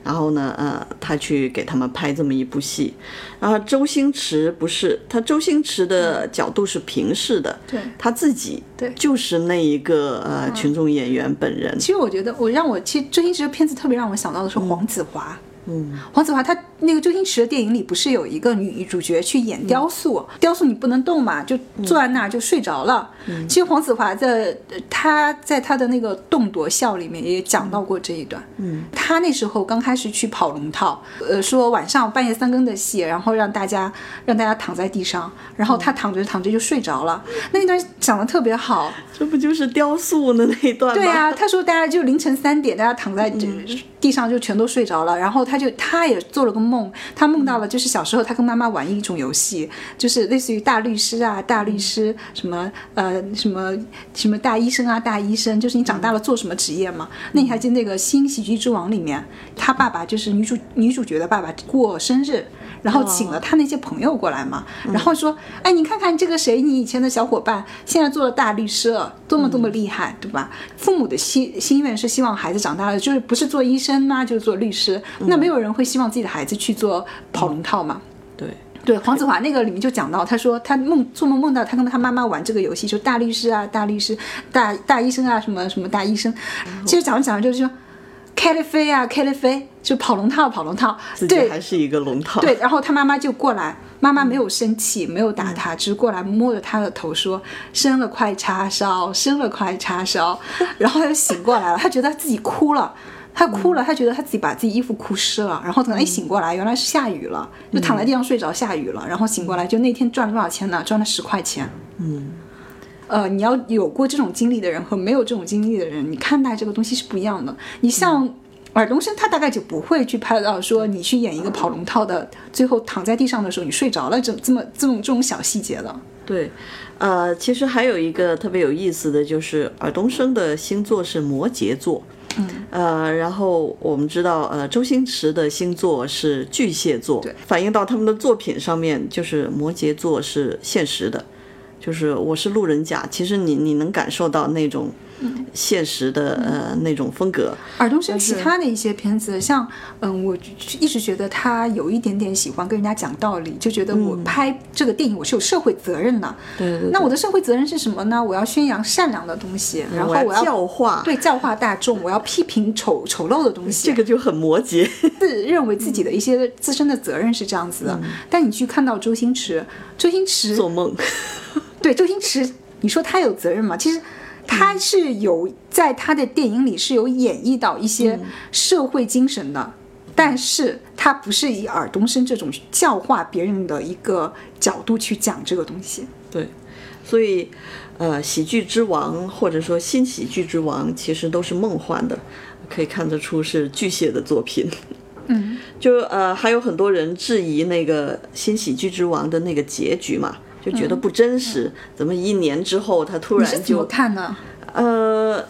然后呢呃他去给他们拍这么一部戏，然后周星驰不是他周星驰的角度是平视的，对他自己对就是那一个呃群众演员本人。其实我觉得我让我其实周星驰的片子特别让我想到的是黄子华。嗯，黄子华他那个周星驰的电影里不是有一个女主角去演雕塑，雕塑你不能动嘛，就坐在那儿就睡着了。其实黄子华在他在他的那个《动夺笑》里面也讲到过这一段。嗯，他那时候刚开始去跑龙套，呃，说晚上半夜三更的戏，然后让大家让大家躺在地上，然后他躺着躺着就睡着了。那一段讲的特别好，这不就是雕塑的那一段吗？对啊，他说大家就凌晨三点，大家躺在地上就全都睡着了，然后他。就他也做了个梦，他梦到了，就是小时候他跟妈妈玩一种游戏，就是类似于大律师啊、大律师什么呃什么什么大医生啊、大医生，就是你长大了做什么职业嘛？那你还记得那个《新喜剧之王》里面，他爸爸就是女主女主角的爸爸过生日。然后请了他那些朋友过来嘛，然后说，哎，你看看这个谁，你以前的小伙伴，现在做了大律师了，多么多么厉害，对吧？父母的心心愿是希望孩子长大了，就是不是做医生嘛，就是做律师。那没有人会希望自己的孩子去做跑龙套嘛？对。对，黄子华那个里面就讲到，他说他梦做梦梦到他跟他妈妈玩这个游戏，就大律师啊、大律师、大大医生啊，什么什么大医生。其实讲着讲着就是说，开了飞啊，开了飞，就跑龙套，跑龙套。对还是一个龙套。对，然后他妈妈就过来，妈妈没有生气，没有打他，只是过来摸着他的头说：“生了块叉烧，生了块叉烧。(laughs) ”然后他就醒过来了，他觉得他自己哭了。他哭了，他觉得他自己把自己衣服哭湿了，然后等他一醒过来，原来是下雨了，就躺在地上睡着，下雨了，然后醒过来，就那天赚了多少钱呢？赚了十块钱。嗯，呃，你要有过这种经历的人和没有这种经历的人，你看待这个东西是不一样的。你像尔冬升，他大概就不会去拍到说你去演一个跑龙套的，最后躺在地上的时候你睡着了，这这么这种这种小细节了。对，呃，其实还有一个特别有意思的就是尔冬升的星座是摩羯座。嗯，呃，然后我们知道，呃，周星驰的星座是巨蟹座，对，反映到他们的作品上面，就是摩羯座是现实的，就是我是路人甲，其实你你能感受到那种现实的、呃那种风格。尔冬升其他的一些片子，像嗯，我一直觉得他有一点点喜欢跟人家讲道理，就觉得我拍这个电影我是有社会责任的。对对对那我的社会责任是什么呢？我要宣扬善良的东西，然后我要教化，对教化大众，我要批评丑丑陋的东西。这个就很摩羯。自认为自己的一些自身的责任是这样子的，但你去看到周星驰，周星驰做梦，对周星驰，你说他有责任吗？其实他是有在他的电影里是有演绎到一些社会精神的，但是他不是以尔冬升这种教化别人的一个角度去讲这个东西。对，所以呃，喜剧之王或者说新喜剧之王其实都是梦幻的，可以看得出是巨蟹的作品。嗯，就呃，还有很多人质疑那个新喜剧之王的那个结局嘛，就觉得不真实，怎么一年之后他突然就看呢？呃，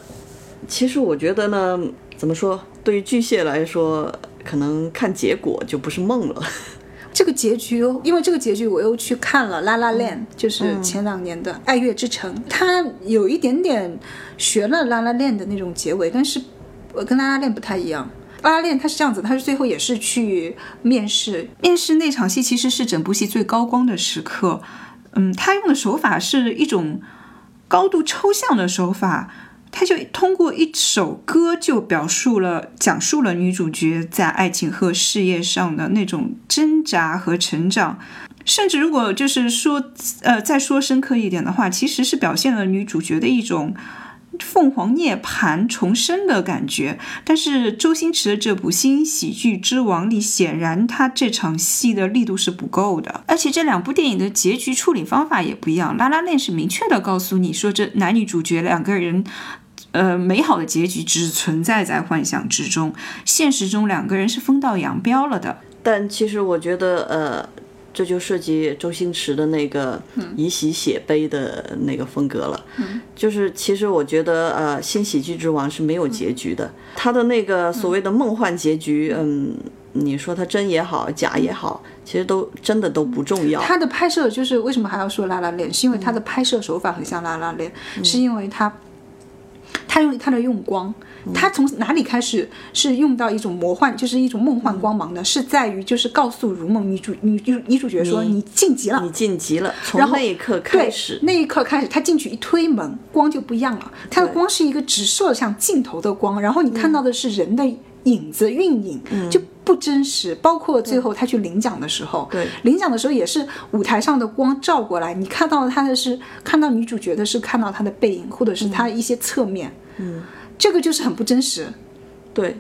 其实我觉得呢，怎么说，对于巨蟹来说，可能看结果就不是梦了。(laughs) 这个结局，因为这个结局我又去看了《拉拉链》，就是前两年的《爱乐之城》，它有一点点学了《拉拉链》的那种结尾，但是我跟《拉拉链》不太一样。《拉拉链》它是这样子，它是最后也是去面试，面试那场戏其实是整部戏最高光的时刻。嗯，他用的手法是一种高度抽象的手法。他就通过一首歌就表述了、讲述了女主角在爱情和事业上的那种挣扎和成长，甚至如果就是说，呃，再说深刻一点的话，其实是表现了女主角的一种凤凰涅槃重生的感觉。但是周星驰的这部《新喜剧之王》里，显然他这场戏的力度是不够的，而且这两部电影的结局处理方法也不一样。《拉拉链》是明确的告诉你说，这男女主角两个人。呃，美好的结局只存在在幻想之中，现实中两个人是分道扬镳了的。但其实我觉得，呃，这就涉及周星驰的那个以喜写悲的那个风格了。嗯，就是其实我觉得，呃，新喜剧之王是没有结局的，他的那个所谓的梦幻结局，嗯，你说他真也好，假也好，其实都真的都不重要。他的拍摄就是为什么还要说拉拉链，是因为他的拍摄手法很像拉拉链，是因为他。他用他的用光，他从哪里开始是用到一种魔幻，就是一种梦幻光芒的？是在于就是告诉如梦女主女女女主角说你晋级了，你晋级了。从然后那一刻开始，那一刻开始，他进去一推门，光就不一样了。它的光是一个直射向镜头的光，然后你看到的是人的影子运影，就不真实。包括最后他去领奖的时候，对领奖的时候也是舞台上的光照过来，你看到他的是看到女主角的是看到她的背影，或者是她一些侧面，嗯，这个就是很不真实。对，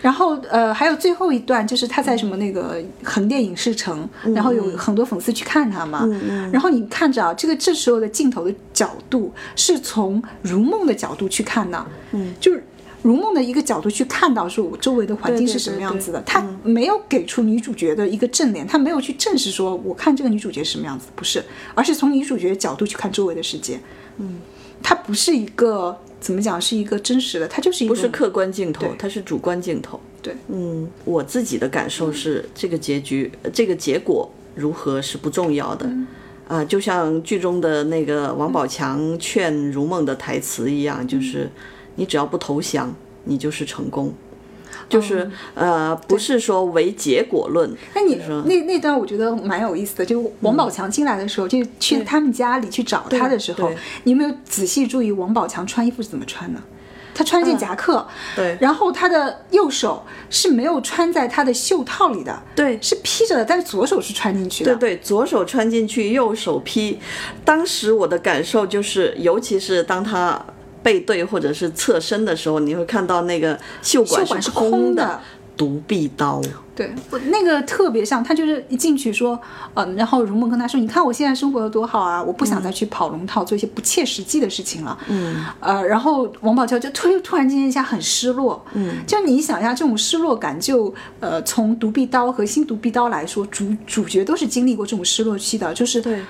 然后呃，还有最后一段就是他在什么那个横店影视城，然后有很多粉丝去看他嘛，然后你看着啊，这个这时候的镜头的角度是从如梦的角度去看的，嗯，就是如梦的一个角度去看到说我周围的环境是什么样子的，他没有给出女主角的一个正脸，他没有去证实说我看这个女主角是什么样子，不是，而是从女主角的角度去看周围的世界，嗯，它不是一个怎么讲，是一个真实的，它就是一个不是客观镜头，它是主观镜头。对，嗯，我自己的感受是，这个结局，呃这个结果如何是不重要的。啊、就像剧中的那个王宝强劝如梦的台词一样，就是你只要不投降，你就是成功。就是呃，不是说唯结果论。那你说那那段我觉得蛮有意思的，就王宝强进来的时候，就去他们家里去找他的时候，你有没有仔细注意王宝强穿衣服是怎么穿的？他穿一件夹克，对然后他的右手是没有穿在他的袖套里的，对是披着的，但是左手是穿进去的。对对，左手穿进去，右手披。当时我的感受就是，尤其是当他背对或者是侧身的时候，你会看到那个袖管袖管是空空的独臂刀。对，我那个特别像，他就是一进去说，嗯、然后如梦跟他说，你看我现在生活有多好啊，我不想再去跑龙套，做一些不切实际的事情了。嗯，呃，然后王宝强就突突然之间一下很失落。嗯，就你想一下，这种失落感就，呃，从独臂刀和新独臂刀来说，主主角都是经历过这种失落期的，就是对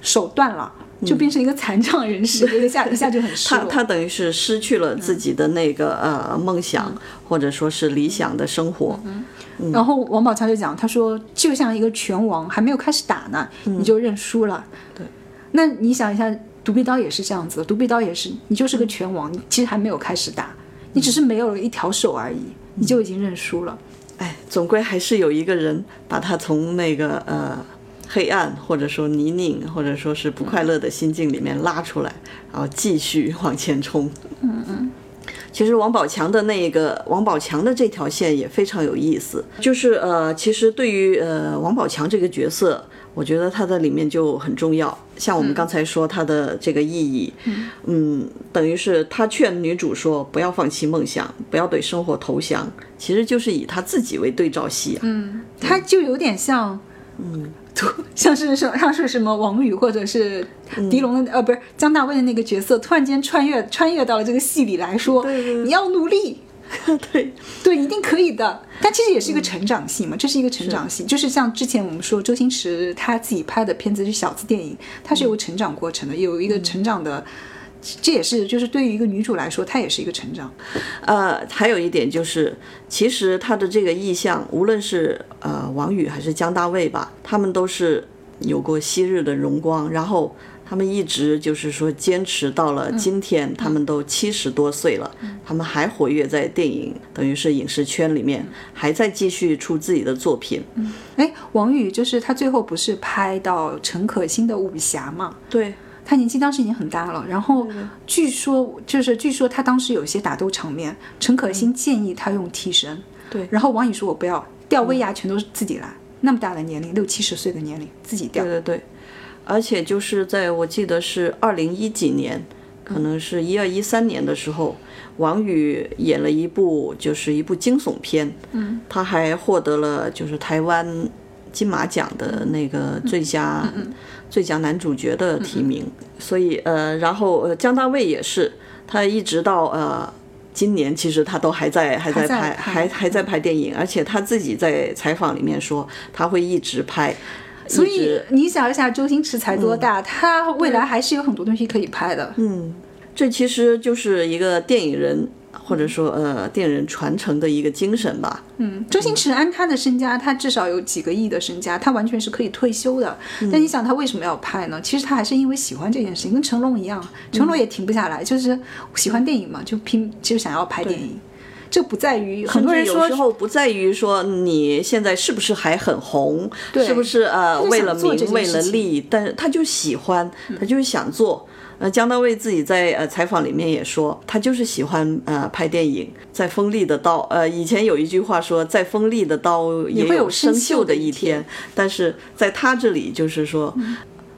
手断了。就变成一个残障人士，一下一下就很失落。他他等于是失去了自己的那个、呃梦想，或者说是理想的生活。然后王宝强就讲，他说就像一个拳王还没有开始打呢，你就认输了。对，那你想一下，独臂刀也是这样子，独臂刀也是，你就是个拳王，你其实还没有开始打，你只是没有了一条手而已，你就已经认输了。哎，总归还是有一个人把他从那个呃黑暗，或者说泥泞，或者说是不快乐的心境里面拉出来，然后继续往前冲。嗯嗯。其实王宝强的那个王宝强的这条线也非常有意思，就是呃，其实对于呃王宝强这个角色，我觉得他在里面就很重要。像我们刚才说他的这个意义，嗯，等于是他劝女主说不要放弃梦想，不要对生活投降，其实就是以他自己为对照戏啊。嗯，他就有点像，嗯，(laughs) 像是说像是什么王宇或者是狄龙的、呃，不是姜大卫的那个角色，突然间穿越穿越到了这个戏里来说，对对。对你要努力，(laughs) 对，对，一定可以的。但其实也是一个成长戏嘛，这是一个成长戏，就是像之前我们说周星驰他自己拍的片子是小资电影，他是有个成长过程的，有一个成长的。这也是，就是对于一个女主来说，她也是一个成长。呃，还有一点就是，其实她的这个意向，无论是呃王宇还是姜大卫吧，他们都是有过昔日的荣光，然后他们一直就是说坚持到了今天，他们都七十多岁了，他们还活跃在电影，等于是影视圈里面，还在继续出自己的作品。哎，王宇就是他最后不是拍到陈可辛的武侠嘛？对，他年纪当时已经很大了，然后据说就是据说他当时有一些打斗场面，陈可辛建议他用替身，对。然后王宇说我不要，吊威亚全都是自己来，那么大的年龄，六七十岁的年龄自己吊。对，对对，而且就是在我记得是二零一几年，可能是一二一三年的时候，王宇演了一部就是一部惊悚片，嗯，他还获得了就是台湾金马奖的那个最佳、最佳男主角的提名，所以呃，然后呃姜大卫也是，他一直到呃。今年其实他都还在还在拍，还还在拍电影，而且他自己在采访里面说他会一直拍，所以你想一下，周星驰才多大，他未来还是有很多东西可以拍的。嗯，这其实就是一个电影人或者说呃电影人传承的一个精神吧。嗯，周星驰按他的身家，他至少有几个亿的身家，他完全是可以退休的。但你想，他为什么要拍呢？其实他还是因为喜欢这件事情，跟成龙一样，成龙也停不下来，就是喜欢电影嘛，就拼就想要拍电影。这不在于很多人说有时候不在于说你现在是不是还很红，对是不是呃为了名为了利，但是他就喜欢，他就是想做。呃，姜大卫自己在呃采访里面也说，他就是喜欢呃拍电影，在锋利的刀，呃，以前有一句话说，在锋利的刀也会有生生锈的一天，但是在他这里就是说，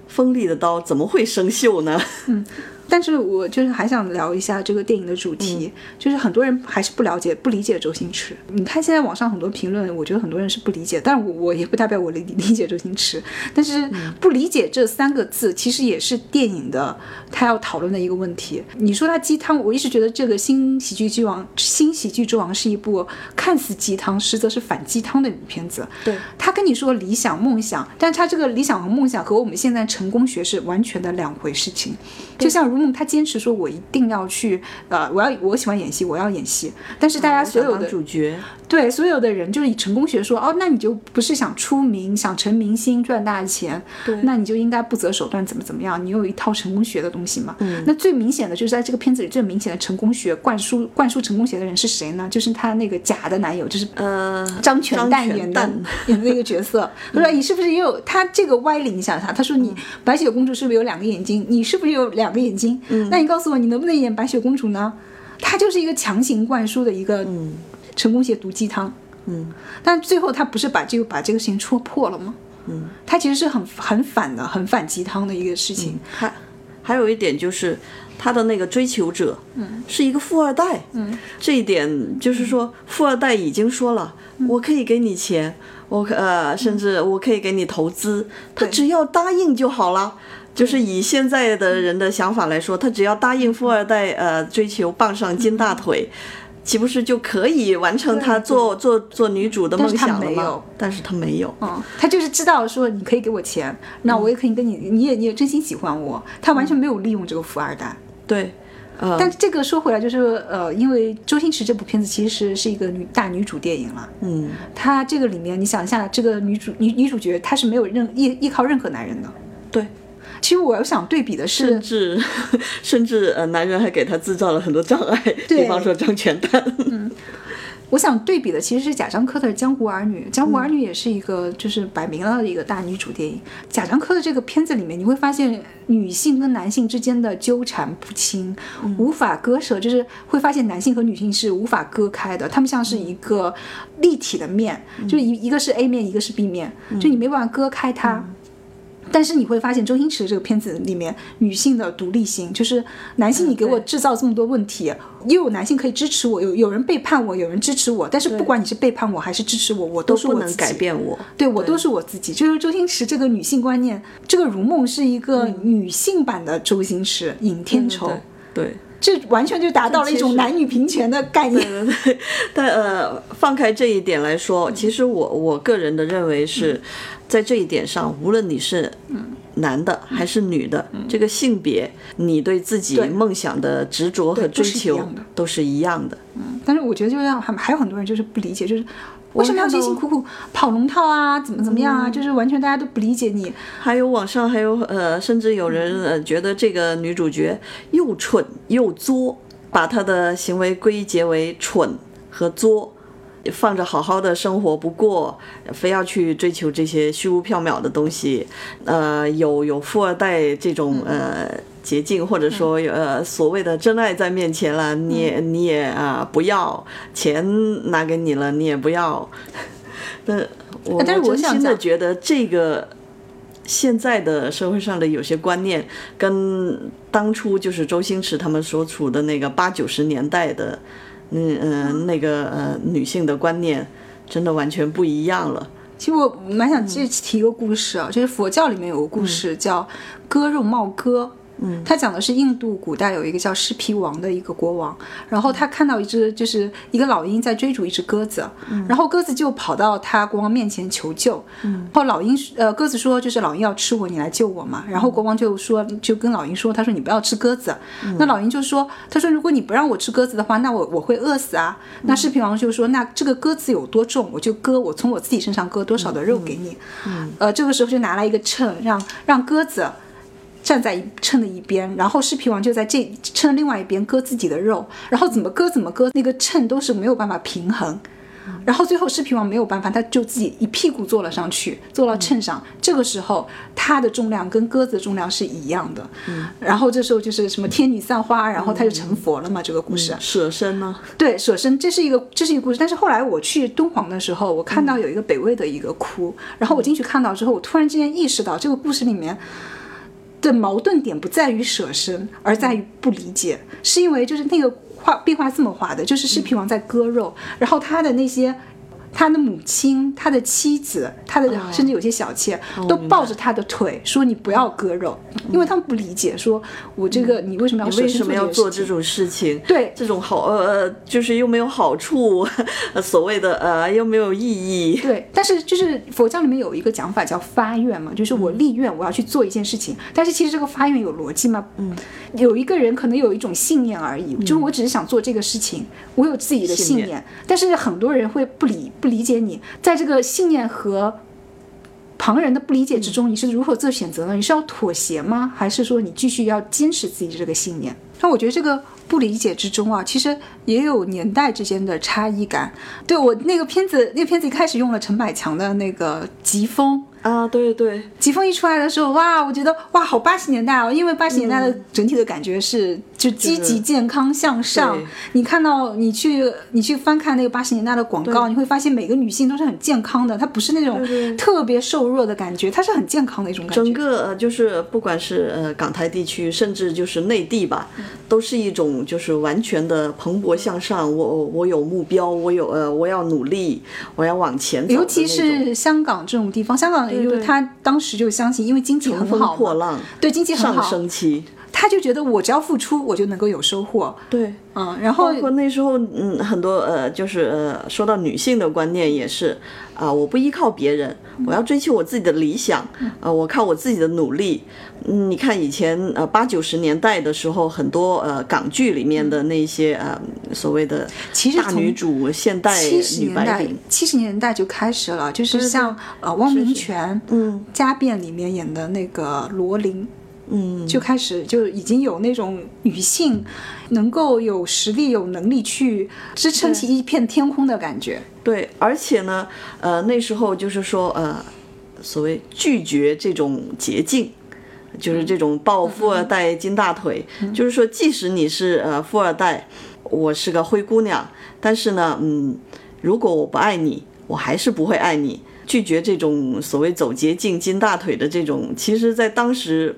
锋利的刀怎么会生锈呢？(laughs) 但是我就是还想聊一下这个电影的主题，就是很多人还是不了解、不理解周星驰。你看现在网上很多评论，我觉得很多人是不理解，但我我也不代表我理理解周星驰。但是不理解这三个字，其实也是电影的他要讨论的一个问题。你说他鸡汤，我一直觉得这个《新喜剧之王》《新喜剧之王》是一部看似鸡汤，实则是反鸡汤的片子。对，他跟你说理想梦想，但他这个理想和梦想和我们现在成功学是完全的两回事情。就像如梦，他坚持说我一定要去，呃，我要我喜欢演戏，我要演戏，但是大家所有的主角，对所有的人，就是以成功学说，哦，那你就不是想出名、想成明星、赚大钱，对那你就应该不择手段，怎么怎么样？你有一套成功学的东西嘛。嗯，那最明显的就是在这个片子里最明显的成功学灌输灌输成功学的人是谁呢？就是她那个假的男友，就是呃，张全蛋演的演的那个角色，(laughs) 他说你是不是也有他这个歪理？你想想，他说你白雪公主是不是有两个眼睛？你是不是有两个眼睛？那你告诉我，你能不能演白雪公主呢？她就是一个强行灌输的一个成功学毒鸡汤。嗯，但最后他不是把这个把这个事情戳破了吗？嗯，他其实是很很反的，很反鸡汤的一个事情。还还有一点就是，他的那个追求者，嗯，是一个富二代，嗯，这一点就是说，富二代已经说了，我可以给你钱，我可呃，甚至我可以给你投资，他只要答应就好了。就是以现在的人的想法来说，他只要答应富二代，呃，追求傍上金大腿，岂不是就可以完成他做做做女主的梦但是他想了吗没有？但是他没有。嗯，他就是知道说你可以给我钱，那我也可以跟你，你也你也真心喜欢我，他完全没有利用这个富二代。对，呃，但这个说回来，就是呃，因为周星驰这部片子其实是一个女大女主电影了。嗯，她这个里面，你想一下，这个女主女女主角她是没有任依依靠任何男人的。对。其实我要想对比的是甚，至 (laughs) 甚至呃，男人还给他制造了很多障碍，比方说张全蛋。我想对比的其实是贾樟柯的《江湖儿女》。《江湖儿女》也是一个就是摆明了的一个大女主电影。贾樟柯的这个片子里面，你会发现女性跟男性之间的纠缠不清，无法割舍，就是会发现男性和女性是无法割开的，他们像是一个立体的面，就一一个是 A 面，一个是 B 面，就你没办法割开它。但是你会发现，周星驰这个片子里面女性的独立性，就是男性你给我制造这么多问题，又有男性可以支持我，有有人背叛我，有人支持我，但是不管你是背叛我还是支持我，我都是我自己。不能改，变我。对我都是我自己。就是周星驰这个女性观念，这个《如梦》是一个女性版的周星驰，尹天仇，对，这完全就达到了一种男女平权的概念。对对对，(laughs) 但呃，放开这一点来说，其实我我个人的认为是，在这一点上，无论你是男的还是女的，这个性别，你对自己梦想的执着和追求都是一样的。但是我觉得就像还还有很多人就是不理解，就是为什么要辛辛苦苦跑龙套啊，怎么怎么样啊，就是完全大家都不理解你。还有网上还有呃，甚至有人呃觉得这个女主角又蠢又作，把她的行为归结为蠢和作。放着好好的生活不过，非要去追求这些虚无缥缈的东西，呃，有有富二代这种呃捷径，或者说呃所谓的真爱在面前了，你也你也啊、不要钱拿给你了，你也不要。但我但是我真心的觉得这个现在的社会上的有些观念，跟当初就是周星驰他们所处的那个八九十年代的，嗯呃那个呃女性的观念，真的完全不一样了。其实我蛮想这提一个故事啊，就是佛教里面有个故事叫割肉帽哥。嗯，他讲的是印度古代有一个叫狮皮王的一个国王，然后他看到一只就是一个老鹰在追逐一只鸽子，然后鸽子就跑到他国王面前求救，嗯，然后老鹰呃鸽子说就是老鹰要吃我，你来救我嘛，然后国王就说就跟老鹰说，他说你不要吃鸽子，那老鹰就说他说如果你不让我吃鸽子的话，那我我会饿死啊，那狮皮王就说那这个鸽子有多重，我就割我从我自己身上割多少的肉给你，呃这个时候就拿来一个秤，让让鸽子。站在一秤的一边，然后狮皮王就在这秤的另外一边割自己的肉，然后怎么割怎么割，那个秤都是没有办法平衡。然后最后狮皮王没有办法，他就自己一屁股坐了上去，坐到秤上。这个时候他的重量跟鸽子的重量是一样的。然后这时候就是什么天女散花，然后他就成佛了嘛。这个故事。舍身呢？对，舍身，这是一个这是一个故事。但是后来我去敦煌的时候，我看到有一个北魏的一个窟，然后我进去看到之后，我突然之间意识到这个故事里面。的矛盾点不在于舍身，而在于不理解，是因为就是那个画壁画这么画的，就是狮皮王在割肉，然后他的那些他的母亲、他的妻子、他的甚至有些小妾都抱着他的腿说：“你不要割肉。”因为他们不理解，说我这个你为什么要你为什么要做这种事情？对。这种好呃，就是又没有好处，呃 (laughs) 所谓的呃又没有意义。对，但是就是佛教里面有一个讲法叫发愿嘛，就是我立愿我要去做一件事情，但是其实这个发愿有逻辑吗？嗯，有一个人可能有一种信念而已，就是我只是想做这个事情，我有自己的信念，信念。但是很多人会不理不理解你，在这个信念和旁人的不理解之中，你是如何做选择呢？你是要妥协吗？还是说你继续要坚持自己的这个信念？那我觉得这个不理解之中啊，其实也有年代之间的差异感。对我那个片子，那个片子一开始用了陈百强的那个《疾风》。啊，对对，疾风一出来的时候，哇，我觉得哇，好八十年代哦，因为八十年代的整体的感觉是、就积极、健康、向上。你看到你去你去翻看那个八十年代的广告，你会发现每个女性都是很健康的，她不是那种特别瘦弱的感觉，她是很健康的一种感觉。整个呃就是不管是呃港台地区，甚至就是内地吧，都是一种就是完全的蓬勃向上。我我有目标，我有呃我要努力，我要往前走。尤其是香港这种地方，香港因为对他当时就相信，因为经济很好嘛，破浪，对经济很好上，升期。他就觉得我只要付出，我就能够有收获。对，嗯，然后包括那时候，嗯，很多呃，就是呃，说到女性的观念也是，啊、我不依靠别人，我要追求我自己的理想，呃，我靠我自己的努力。嗯，你看以前呃八九十年代的时候，很多呃港剧里面的那些呃所谓的大女主、现代七十女年代白领，，七十年代就开始了，就是像呃汪明荃，嗯《家变》里面演的那个罗琳，嗯，就开始就已经有那种女性能够有实力、有能力去支撑起一片天空的感觉。对，而且呢，呃，那时候就是说，呃，所谓拒绝这种捷径，就是这种抱富二代金大腿，就是说，即使你是呃富二代，我是个灰姑娘，但是呢，嗯，如果我不爱你，我还是不会爱你。拒绝这种所谓走捷径、金大腿的这种，其实在当时。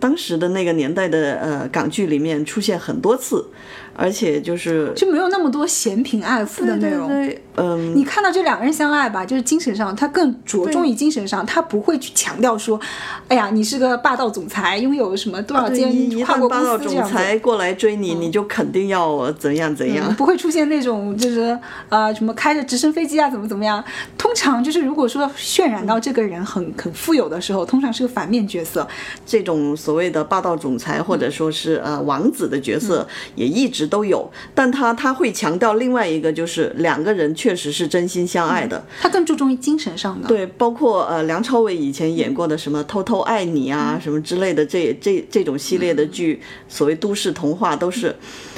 当时的那个年代的呃港剧里面出现很多次，而且就是就没有那么多嫌贫爱富的内容。对对，嗯，你看到这两个人相爱吧，就是精神上，他更着重于精神上，他不会去强调说，哎呀，你是个霸道总裁，拥有什么多少对间跨国公霸道总司这样子。裁过来追你，你就肯定要怎样怎样。不会出现那种就是呃什么开着直升飞机啊怎么怎么样。通常就是如果说渲染到这个人很很富有的时候，通常是个反面角色。这种所谓的霸道总裁或者说是呃王子的角色也一直都有，但他他会强调另外一个，就是两个人确实是真心相爱的。他更注重于精神上的。对，包括呃梁朝伟以前演过的什么《偷偷爱你》啊，什么之类的这这这种系列的剧，所谓都市童话都是。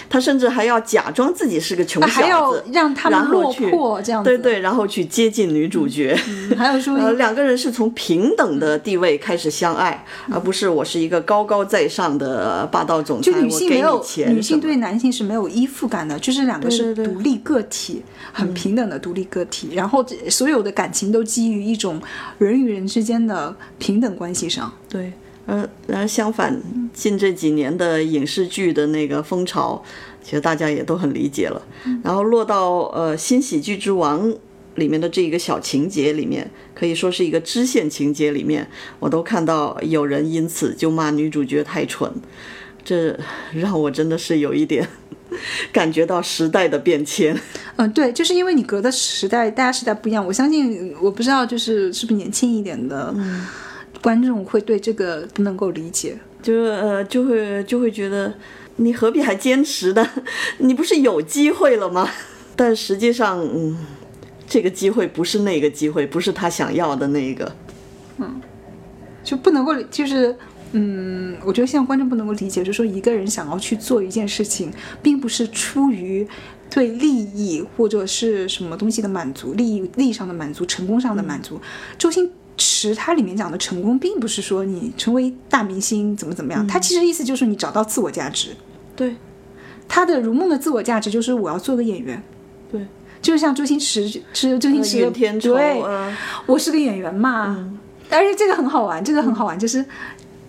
他甚至还要假装自己是个穷还要小子，让他们落魄这样子。对对，然后去接近女主角。还有说呃，两个人是从平等的地位开始相爱，而不是我是一个高高在上的霸道总裁，就女性没有女性对男性是没有依附感的，就是两个是独立个体，很平等的独立个体，然后这所有的感情都基于一种人与人之间的平等关系上。对，而然而相反，近这几年的影视剧的那个风潮，其实大家也都很理解了。然后落到呃新喜剧之王里面的这一个小情节里面，可以说是一个支线情节里面，我都看到有人因此就骂女主角太蠢，这让我真的是有一点 (laughs) 感觉到时代的变迁。嗯，对，就是因为你隔的时代，大家时代不一样。我相信，我不知道，就是是不是年轻一点的观众会对这个不能够理解。就是呃，就会就会觉得你何必还坚持呢？你不是有机会了吗？(laughs) 但实际上，嗯，这个机会不是那个机会，不是他想要的那个。嗯就不能够就是。嗯，我觉得现在观众不能够理解，就是说一个人想要去做一件事情，并不是出于对利益或者是什么东西的满足，利益利益上的满足，成功上的满足。周星驰他里面讲的成功，并不是说你成为大明星怎么怎么样，他其实意思就是你找到自我价值。对，他的如梦的自我价值就是我要做个演员。对，就是像周星驰，是周星驰对，呃我是个演员嘛。而且这个很好玩，这个很好玩，就是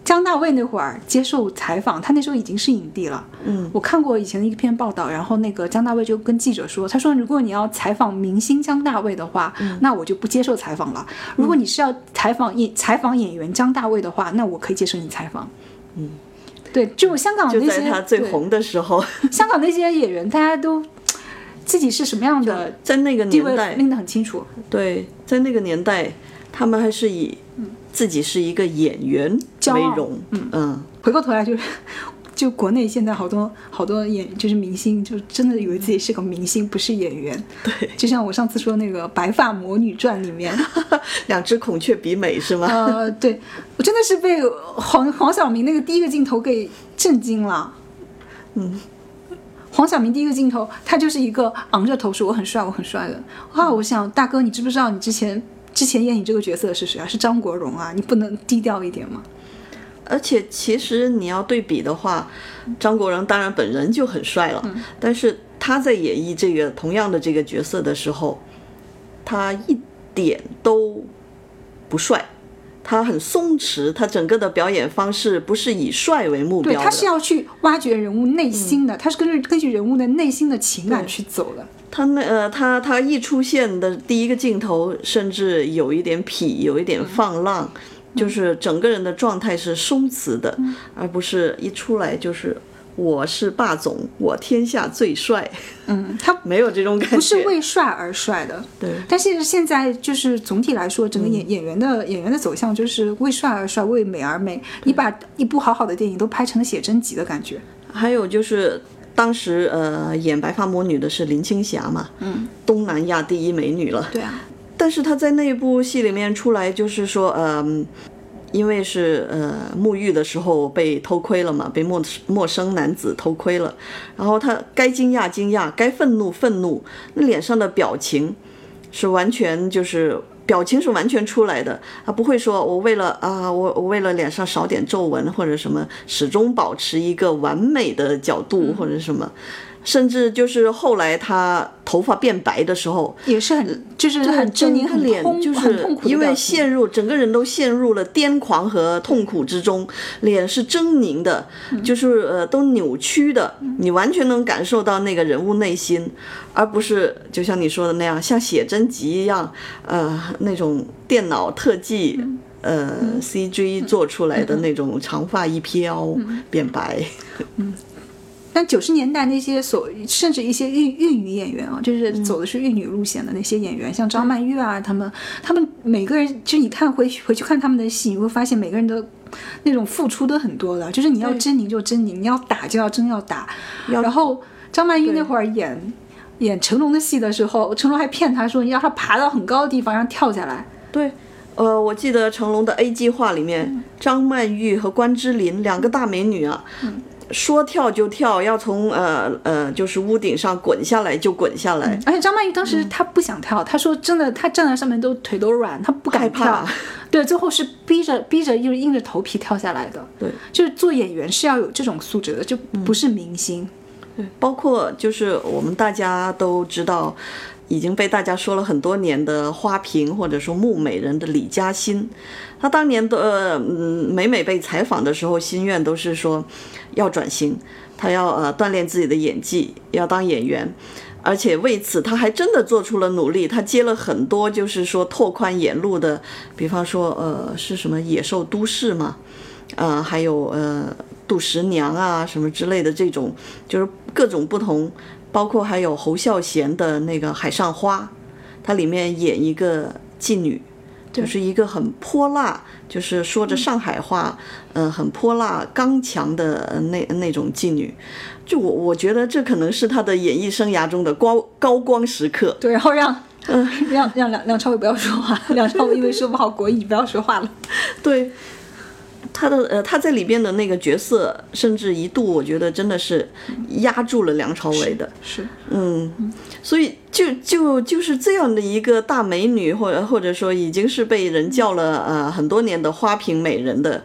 姜大卫那会儿接受采访，他那时候已经是影帝了。嗯，我看过以前的一篇报道，然后那个姜大卫就跟记者说，他说如果你要采访明星姜大卫的话，那我就不接受采访了。如果你是要采访演采访演员姜大卫的话，那我可以接受你采访。嗯，对，就香港就那些在他最红的时候，(laughs) 香港那些演员，大家都自己是什么样的在那个年代，拎得很清楚。对，在那个年代，他们还是以自己是一个演员为荣。嗯回过头来就是，(laughs) 就国内现在好多好多演就是明星，就真的以为自己是个明星，不是演员。对，就像我上次说那个《白发魔女传》里面，(laughs) 两只孔雀比美是吗？呃，对我真的是被黄黄晓明那个第一个镜头给震惊了。嗯，黄晓明第一个镜头，他就是一个昂着头说我很帅，我很帅的。哇，我想大哥，你知不知道你之前之前演你这个角色的是谁啊？是张国荣啊，你不能低调一点吗？而且其实你要对比的话，张国荣当然本人就很帅了，但是他在演绎这个同样的这个角色的时候，他一点都不帅。他很松弛，他整个的表演方式不是以帅为目标对，的，他是要去挖掘人物内心的，他是根据根据人物的内心的情感去走的。他那呃，他他一出现的第一个镜头，甚至有一点痞，有一点放浪，就是整个人的状态是松弛的，而不是一出来就是我是霸总，我天下最帅，嗯，他 (laughs) 没有这种感觉。不是为帅而帅的。对但是现在就是总体来说，整个演演员的演员的走向就是为帅而帅，为美而美。你把一部好好的电影都拍成了写真集的感觉。还有就是当时呃演白发魔女的是林青霞嘛，嗯，东南亚第一美女了。对啊，但是她在那部戏里面出来，就是说，嗯、因为是呃沐浴的时候被偷窥了嘛，被陌陌生男子偷窥了，然后她该惊讶惊讶，该愤怒愤怒，那脸上的表情是完全就是。表情是完全出来的，他不会说我为了啊，我我为了脸上少点皱纹或者什么，始终保持一个完美的角度或者什么，甚至就是后来他头发变白的时候，也是很就是很狰狞、很脸、就是因为陷入整个人都陷入了癫狂和痛苦之中，脸是狰狞的，嗯。就是呃都扭曲的，你完全能感受到那个人物内心，而不是就像你说的那样，像写真集一样，呃那种电脑特技。嗯。呃，CG 做出来的那种长发一飘嗯。变白，(laughs) 但九十年代那些所甚至一些玉玉女演员啊，就是嗯。走的是玉女路线的那些演员，像张曼玉啊，他们他们每个人，就你看回去回去看他们的戏，你会发现每个人的那种付出都很多的，就是你要狰狞就狰狞，你要打就要真要打。然后张曼玉那会儿演演成龙的戏的时候，成龙还骗她说你要他爬到很高的地方，让他跳下来。对，呃，我记得成龙的 A 计划里面，张曼玉和关之琳两个大美女啊，说跳就跳，要从呃呃就是屋顶上滚下来就滚下来，而且张曼玉当时她不想跳，她说真的，她站在上面都腿都软，她不敢跳。对，最后是逼着逼着就是硬着头皮跳下来的。对，就是做演员是要有这种素质的，就不是明星。对包括就是我们大家都知道。已经被大家说了很多年的花瓶或者说木美人的李嘉欣，她当年的呃嗯每每被采访的时候，心愿都是说要转型，她要呃锻炼自己的演技，要当演员，而且为此她还真的做出了努力，她接了很多就是说拓宽演路的，比方说呃是什么野兽都市嘛，呃还有呃杜十娘啊什么之类的这种，就是各种不同。包括还有侯孝贤的那个《海上花》，它里面演一个妓女，就是一个很泼辣，就是说着上海话，嗯、呃，很泼辣、刚强的那那种妓女。就我我觉得这可能是他的演艺生涯中的高高光时刻。对，然后让嗯 (laughs) 让让梁梁朝伟不要说话，梁朝伟因为说不好国语，不要说话了。对。他的呃，他在里边的那个角色，甚至一度我觉得真的是压住了梁朝伟的，是，嗯，所以就就就是这样的一个大美女，或者或者说已经是被人叫了呃很多年的花瓶美人的，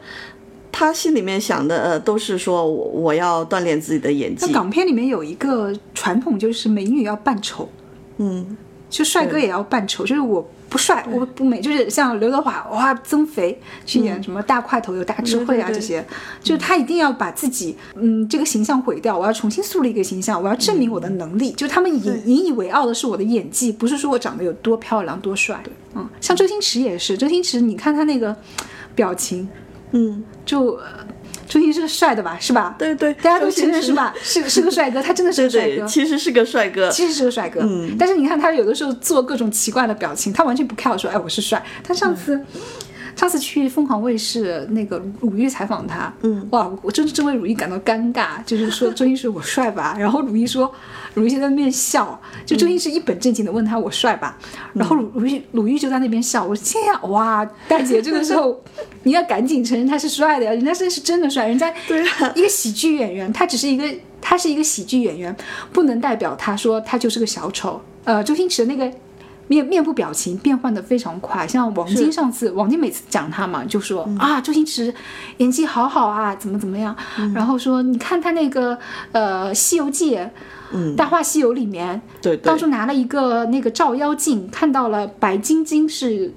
他心里面想的呃都是说我我要锻炼自己的演技。港片里面有一个传统，就是美女要扮丑，嗯，就帅哥也要扮丑，就是我。不帅，我不美，就是像刘德华哇增肥去演什么大块头有大智慧啊这些，就是他一定要把自己嗯这个形象毁掉，我要重新树立一个形象，我要证明我的能力，就他们引引以为傲的是我的演技，不是说我长得有多漂亮多帅。嗯，像周星驰也是，周星驰你看他那个表情，嗯，就呃周星驰是帅的吧，是吧？对对，大家都承认是？吧？是是个帅哥，他真的是个帅哥对，。其实是个帅哥。其实是个帅哥，嗯但是你看他有的时候做各种奇怪的表情，他完全不 care 说，哎，我是帅。他上次、上次去凤凰卫视那个鲁豫采访他，嗯，哇，我真是真为鲁豫感到尴尬，就是说周星驰我帅吧，(laughs) 然后鲁豫说，鲁豫就在那边笑，就周星驰一本正经的问他我帅吧，然后鲁鲁豫鲁豫就在那边笑，我说天呀，哇，大姐这个时候你要赶紧承认他是帅的呀，人家是是真的帅，人家一个喜剧演员，他只是一个他是一个喜剧演员，不能代表他说他就是个小丑。呃，周星驰的那个面面部表情变换的非常快，像王晶上次，王晶每次讲他嘛，就说、嗯。啊，周星驰演技好好啊，怎么怎么样，嗯。然后说你看他那个呃《西游记》。嗯大话西游》里面，对对。当初拿了一个那个照妖镜，看到了白晶晶是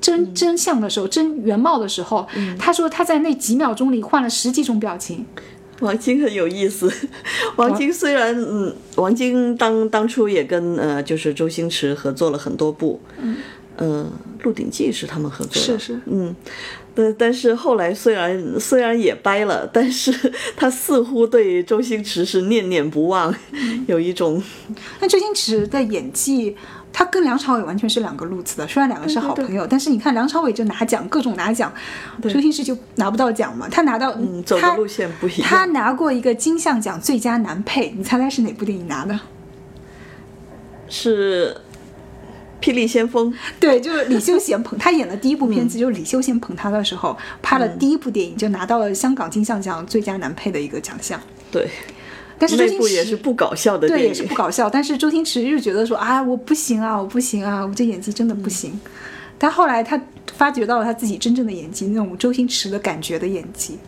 真真相的时候，真原貌的时候，他说他在那几秒钟里换了十几种表情。王晶很有意思。(laughs) 王晶虽然嗯，王晶当当初也跟呃就是周星驰合作了很多部，嗯，呃，《鹿鼎记》是他们合作的，是是嗯。但但是后来虽然虽然也掰了，但是他似乎对周星驰是念念不忘，(laughs) 有一种那周星驰的演技，他跟梁朝伟完全是两个路子的。虽然两个是好朋友，但是你看梁朝伟就拿奖，各种拿奖，周星驰就拿不到奖嘛。他拿到，嗯走的路线不一样。他拿过一个金像奖最佳男配，你猜猜是哪部电影拿的？是《霹雳先锋》，(laughs) 对，就是李修贤捧他演的第一部片子，就是李修贤捧他的时候拍了第一部电影，就拿到了香港金像奖最佳男配的一个奖项。对，但是周星那部也是不搞笑的对电影也是不。搞笑，但是周星驰就觉得说啊，我不行啊，我不行啊，我这演技真的不行。但后来他发掘到了他自己真正的演技，那种周星驰的感觉的演技。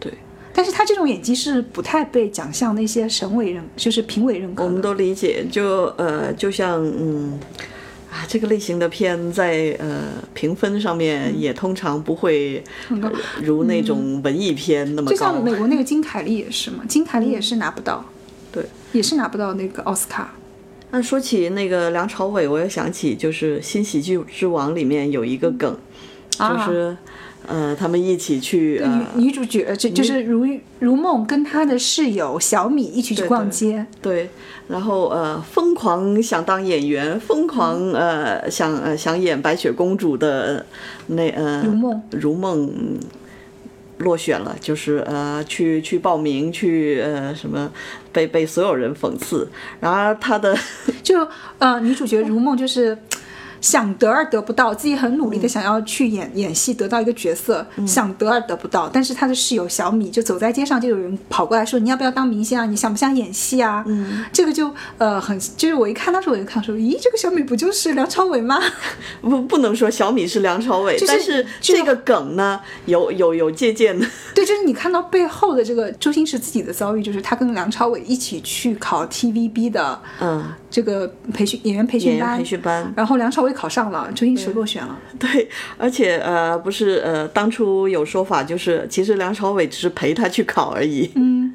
对，但是他这种演技是不太被奖项那些审委认，就是评委认可。我们都理解，就呃，就像嗯。啊，这个类型的片在呃评分上面也通常不会、呃如那种文艺片那么高。就像美国那个金凯利也是嘛，金凯利也是拿不到，对，也是拿不到那个奥斯卡。那说起那个梁朝伟，我又想起就是《新喜剧之王》里面有一个梗，啊。就是呃，他们一起去呃，女女主角就就是如如梦跟她的室友小米一起去逛街，对，然后呃，疯狂想当演员，疯狂呃想呃想演白雪公主的那呃如梦如梦嗯落选了，就是呃去去报名去呃什么被被所有人讽刺，然而她的就呃女主角如梦就是。想得而得不到，自己很努力的想要去演、演戏，得到一个角色，想得而得不到。但是他的室友小米就走在街上，就有人跑过来说：“你要不要当明星啊？你想不想演戏啊？”嗯，这个就呃很，就是我一看当时我就看说，咦，这个小米不就是梁朝伟吗？(laughs) 不不能说小米是梁朝伟，就是但是这个梗呢有有有借鉴的，(laughs) 对，就是你看到背后的这个周星驰自己的遭遇，就是他跟梁朝伟一起去考 TVB 的嗯，这个培训演员培训班，培训班。然后梁朝伟考上了，周星驰落选了。(laughs) 对，而且呃，不是呃，当初有说法，就是其实梁朝伟只是陪他去考而已。嗯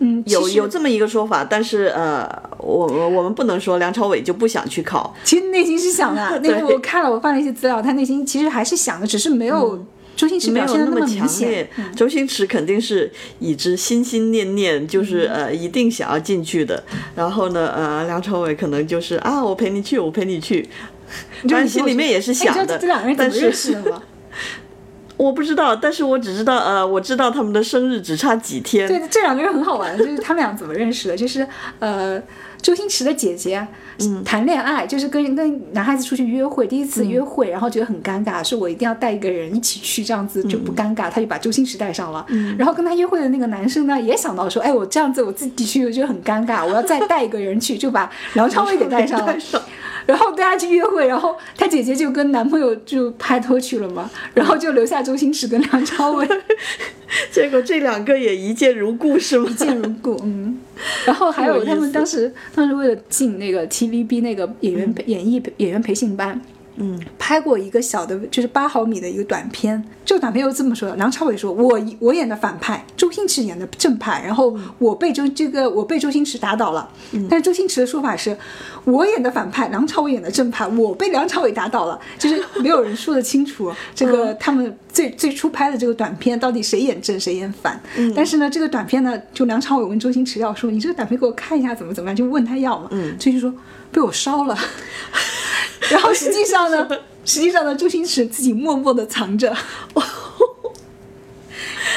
嗯，有有这么一个说法，但是呃，我我我们不能说梁朝伟就不想去考，其实内心是想的，(laughs) 那对个我看了，我翻了一些资料，他内心其实还是想的，只是没有周星驰嗯没有表现的么强烈。。周星驰肯定是已之心心念念，就是嗯呃一定想要进去的。然后呢，呃，梁朝伟可能就是啊，我陪你去，我陪你去。(laughs) 你当然心里面也是哎想的这两个人怎么认识的吗？(laughs) 我不知道，但是我只知道呃，我知道他们的生日只差几天。对，这两个人很好玩，就是他们俩怎么认识的？就是呃，周星驰的姐姐谈恋爱，就是跟跟男孩子出去约会，第一次约会，然后觉得很尴尬，说我一定要带一个人一起去，这样子就不尴尬，他就把周星驰带上了。然后跟他约会的那个男生呢，也想到说，哎，我这样子我自己去，我觉得很尴尬，我要再带一个人去，就把梁朝伟给带上了。(laughs) 然后大家去约会，然后她姐姐就跟男朋友就拍拖去了嘛，(laughs) 然后就留下周星驰跟梁朝伟 (laughs) 结果这两个也一见如故，是吗？一见如故，嗯。(laughs) 然后还有他们当时当时为了进那个 TVB 那个演员培演艺演员培训班，嗯，拍过一个小的，就是八毫米的一个短片。这个短片又这么说的：梁朝伟说，我我演的反派，周星驰演的正派，然后我被周这个我被周星驰打倒了。但是周星驰的说法是，我演的反派，梁朝伟演的正派，我被梁朝伟打倒了，就是没有人说得清楚 (laughs) 这个他们最最初拍的这个短片到底谁演正谁演反。但是呢，这个短片呢，就梁朝伟问周星驰要说，你这个短片给我看一下怎么怎么样，就问他要嘛。嗯，周星驰说被我烧了。(laughs) 然后实际上呢，(laughs) 实际上呢，周星驰自己默默的藏着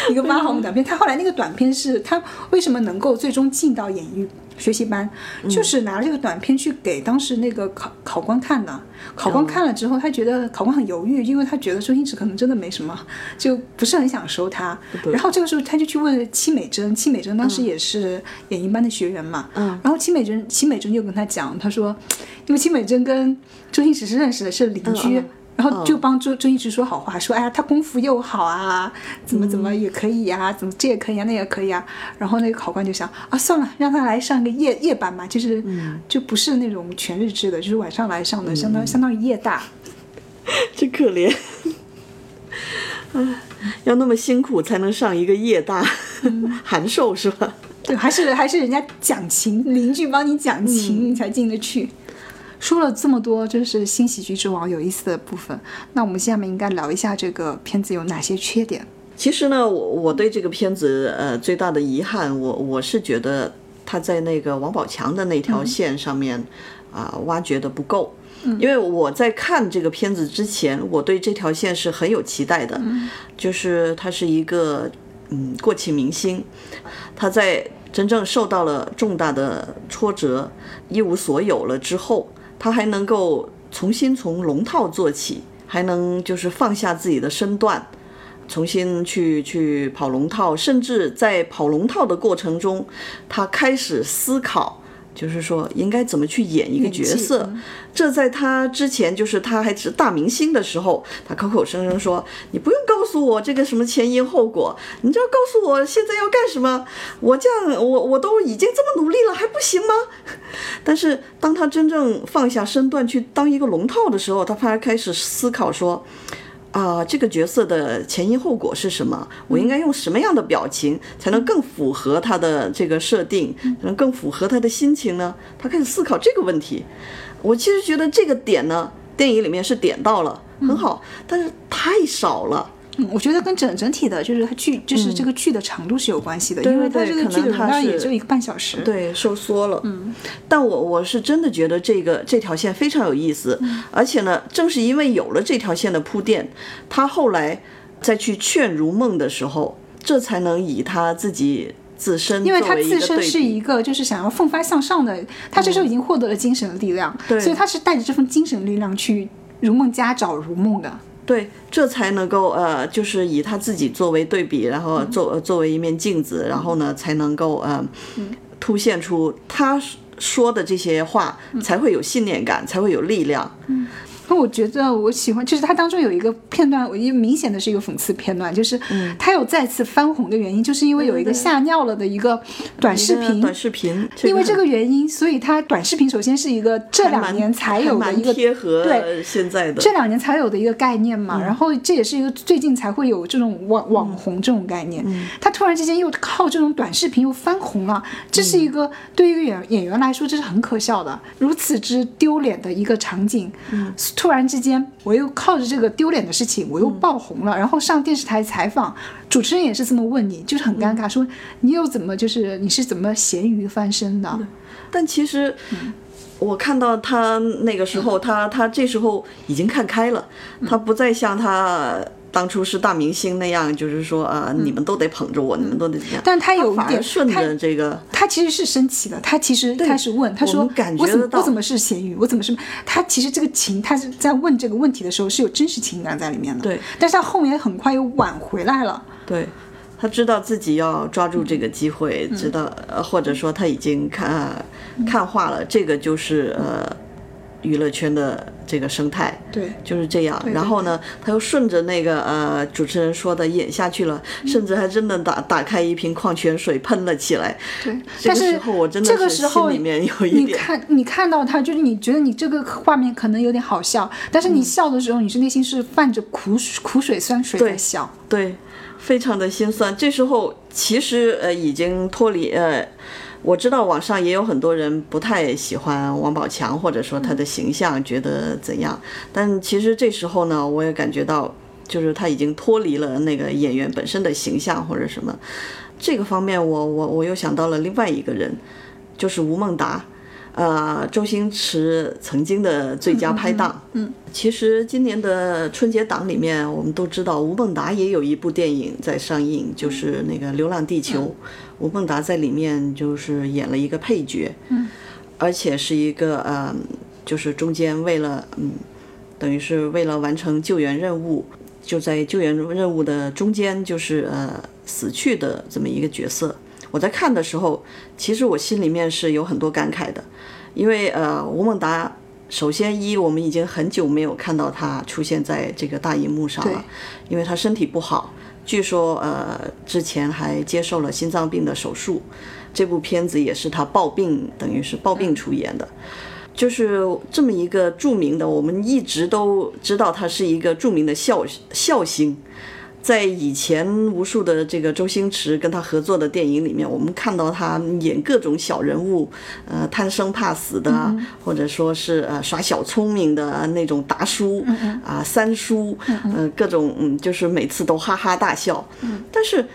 一个八毫米短片。他后来那个短片是他为什么能够最终进到演艺学习班，就是拿了这个短片去给当时那个考考官看的。考官看了之后，他觉得考官很犹豫，因为他觉得周星驰可能真的没什么，就不是很想收他。然后这个时候他就去问戚美珍，戚美珍当时也是演艺班的学员嘛。嗯。然后戚美珍，戚美珍就跟他讲，他说，因为戚美珍跟周星驰是认识的，是邻居，然后就帮周周星驰说好话，说哎呀他功夫又好啊，怎么怎么也可以呀、怎么这也可以啊，那也可以啊。然后那个考官就想啊，算了，让他来上个夜夜班嘛，就是、就不是那种全日制的，就是晚上来上的，相当相当于夜大。(laughs) 真可怜。唉要那么辛苦才能上一个夜大，(laughs) 函授是吧？对，还是还是人家讲情，邻居帮你讲情，你才进得去。说了这么多，就是新喜剧之王有意思的部分，那我们下面应该聊一下这个片子有哪些缺点。其实呢，我我对这个片子呃最大的遗憾，我我是觉得他在那个王宝强的那条线上面啊、挖掘的不够。因为我在看这个片子之前，我对这条线是很有期待的，就是他是一个嗯过气明星，他在真正受到了重大的挫折、一无所有了之后，他还能够重新从龙套做起，还能就是放下自己的身段，重新去去跑龙套，甚至在跑龙套的过程中，他开始思考。就是说，应该怎么去演一个角色？这在他之前，就是他还是大明星的时候，他口口声声说：“你不用告诉我这个什么前因后果，你只要告诉我现在要干什么。我这样，我我都已经这么努力了，还不行吗？” (laughs) 但是当他真正放下身段去当一个龙套的时候，他反而开始思考说。啊、这个角色的前因后果是什么？我应该用什么样的表情才能更符合他的这个设定，才能更符合他的心情呢？他开始思考这个问题。我其实觉得这个点呢，电影里面是点到了，很好，但是太少了。嗯，我觉得跟整整体的，就是它剧，就是这个剧的长度是有关系的，对因为它这个剧的容可能它是量也就一个半小时。对，收缩了。嗯，但我我是真的觉得这个这条线非常有意思，而且呢，正是因为有了这条线的铺垫，他后来再去劝如梦的时候，这才能以他自己自身因为他自身是一个就是想要奋发向上的，他这时候已经获得了精神的力量，对所以他是带着这份精神力量去如梦家找如梦的。对，这才能够呃，就是以他自己作为对比，然后作、作为一面镜子，然后呢，才能够呃，凸显出他说的这些话，才会有信念感，才会有力量。那我觉得我喜欢，就是它当中有一个片段，我一明显的是一个讽刺片段，就是它有再次翻红的原因，就是因为有一个吓尿了的一个短视频，短视频，因为这个个原因，所以它短视频首先是一个这两年才有的一个贴合对现在的。这两年才有的一个概念嘛，然后这也是一个最近才会有这种网网红这种概念，他突然之间又靠这种短视频又翻红了，这是一个对于一个演演员来说这是很可笑的，如此之丢脸的一个场景，突然之间我又靠着这个丢脸的事情我又爆红了，然后上电视台采访，主持人也是这么问你，就是很尴尬，说你又怎么就是你是怎么咸鱼翻身的？但其实。我看到他那个时候，他他这时候已经看开了，他不再像他当初是大明星那样，就是说啊、你们都得捧着我，你们都得怎样。但他有一点顺着这个，他其实是生气的，他其实开始问，他说我们感觉我怎么我怎么是咸鱼？我怎么是？他其实这个情，他是在问这个问题的时候是有真实情感在里面的。对，但是他后面很快又挽回来了。对，他知道自己要抓住这个机会，知道呃，或者说他已经看看化了，这个就是呃娱乐圈的这个生态。对，就是这样。然后呢，他又顺着那个呃主持人说的演下去了，甚至还真的打打开一瓶矿泉水喷了起来。对，这个但是时候我真的这个时候心里面有一点你看你看到他，就是你觉得你这个画面可能有点好笑，但是嗯你笑的时候，你是内心是泛着苦苦水酸水在笑。对，非常的心酸。这时候其实呃已经脱离呃。我知道网上也有很多人不太喜欢王宝强，或者说他的形象，觉得怎样？但其实这时候呢，我也感觉到，就是他已经脱离了那个演员本身的形象或者什么。这个方面我，我我又想到了另外一个人，就是吴孟达。呃，周星驰曾经的最佳拍档。嗯，其实今年的春节档里面，我们都知道吴孟达也有一部电影在上映，就是那个《流浪地球》。吴孟达在里面就是演了一个配角。嗯，而且是一个呃，就是中间为了嗯，等于是为了完成救援任务，就在救援任务的中间就是呃死去的这么一个角色。我在看的时候，其实我心里面是有很多感慨的，因为呃，吴孟达首先一我们已经很久没有看到他出现在这个大荧幕上了，因为他身体不好，据说呃之前还接受了心脏病的手术，这部片子也是他抱病，等于是抱病出演的。就是这么一个著名的，我们一直都知道他是一个著名的笑笑星。在以前无数的这个周星驰跟他合作的电影里面，我们看到他演各种小人物，呃，贪生怕死的，或者说是呃耍小聪明的那种达叔，啊三叔，呃各种嗯，就是每次都哈哈大笑。但是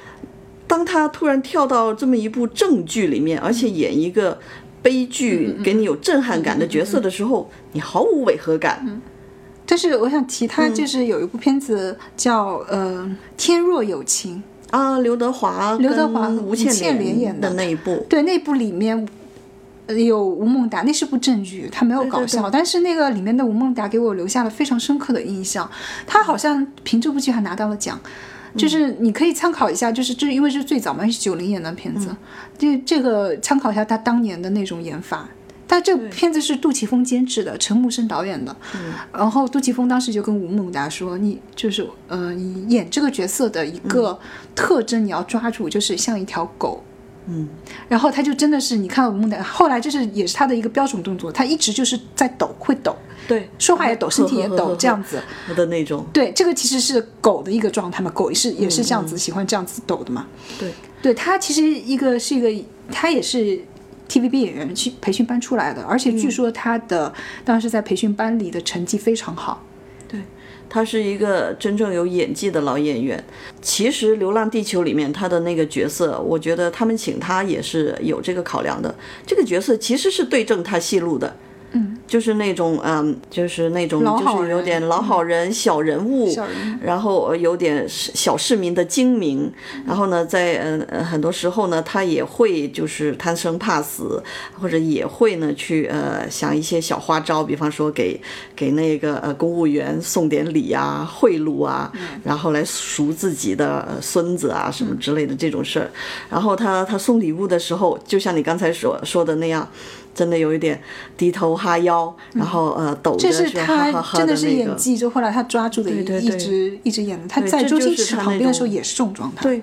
当他突然跳到这么一部正剧里面，而且演一个悲剧，给你有震撼感的角色的时候，你毫无违和感。但是我想提嗯。他，就是有一部片子叫呃《天若有情》啊，刘德华、刘德华吴倩莲莲演的。那一部，对，那部里面呃有吴孟达，那是部正剧，他没有搞笑，但是那个里面的吴孟达给我留下了非常深刻的印象。他好像凭这部剧还拿到了奖，就是你可以参考一下，就是这因为是最早嘛，是九零年的片子，这这个参考一下他当年的那种演法。但这部片子是杜琪峰监制的，陈木胜导演的。然后杜琪峰当时就跟吴孟达说：“你就是呃，你演这个角色的一个特征，你要抓住，就是像一条狗。”嗯，然后他就真的是，你看到吴孟达，后来就是也是他的一个标准动作，他一直就是在抖，会抖，对，说话也抖，身体也抖，这样子。的那种。对，这个其实是狗的一个状态嘛，狗也是也是这样子，喜欢这样子抖的嘛。对，对他其实一个是一个，他也是 TVB 演员去培训班出来的，而且据说他的、当时在培训班里的成绩非常好。对他是一个真正有演技的老演员。其实《流浪地球》里面他的那个角色，我觉得他们请他也是有这个考量的。这个角色其实是对症他戏路的。嗯，就是那种嗯，就是那种就是有点老好人、小人物，人然后有点小市民的精明，然后呢，在嗯呃很多时候呢，他也会就是贪生怕死，或者也会呢去呃想一些小花招，比方说给给那个呃公务员送点礼啊、贿赂啊，然后来赎自己的呃孙子啊什么之类的这种事儿。然后他他送礼物的时候，就像你刚才所说的那样。真的有一点低头哈腰，然后呃抖着这是哈他哈哈真的是。演技，就后来他抓住的一对对一直一直演的。他在这周星驰旁边的时候也是这种状态。对，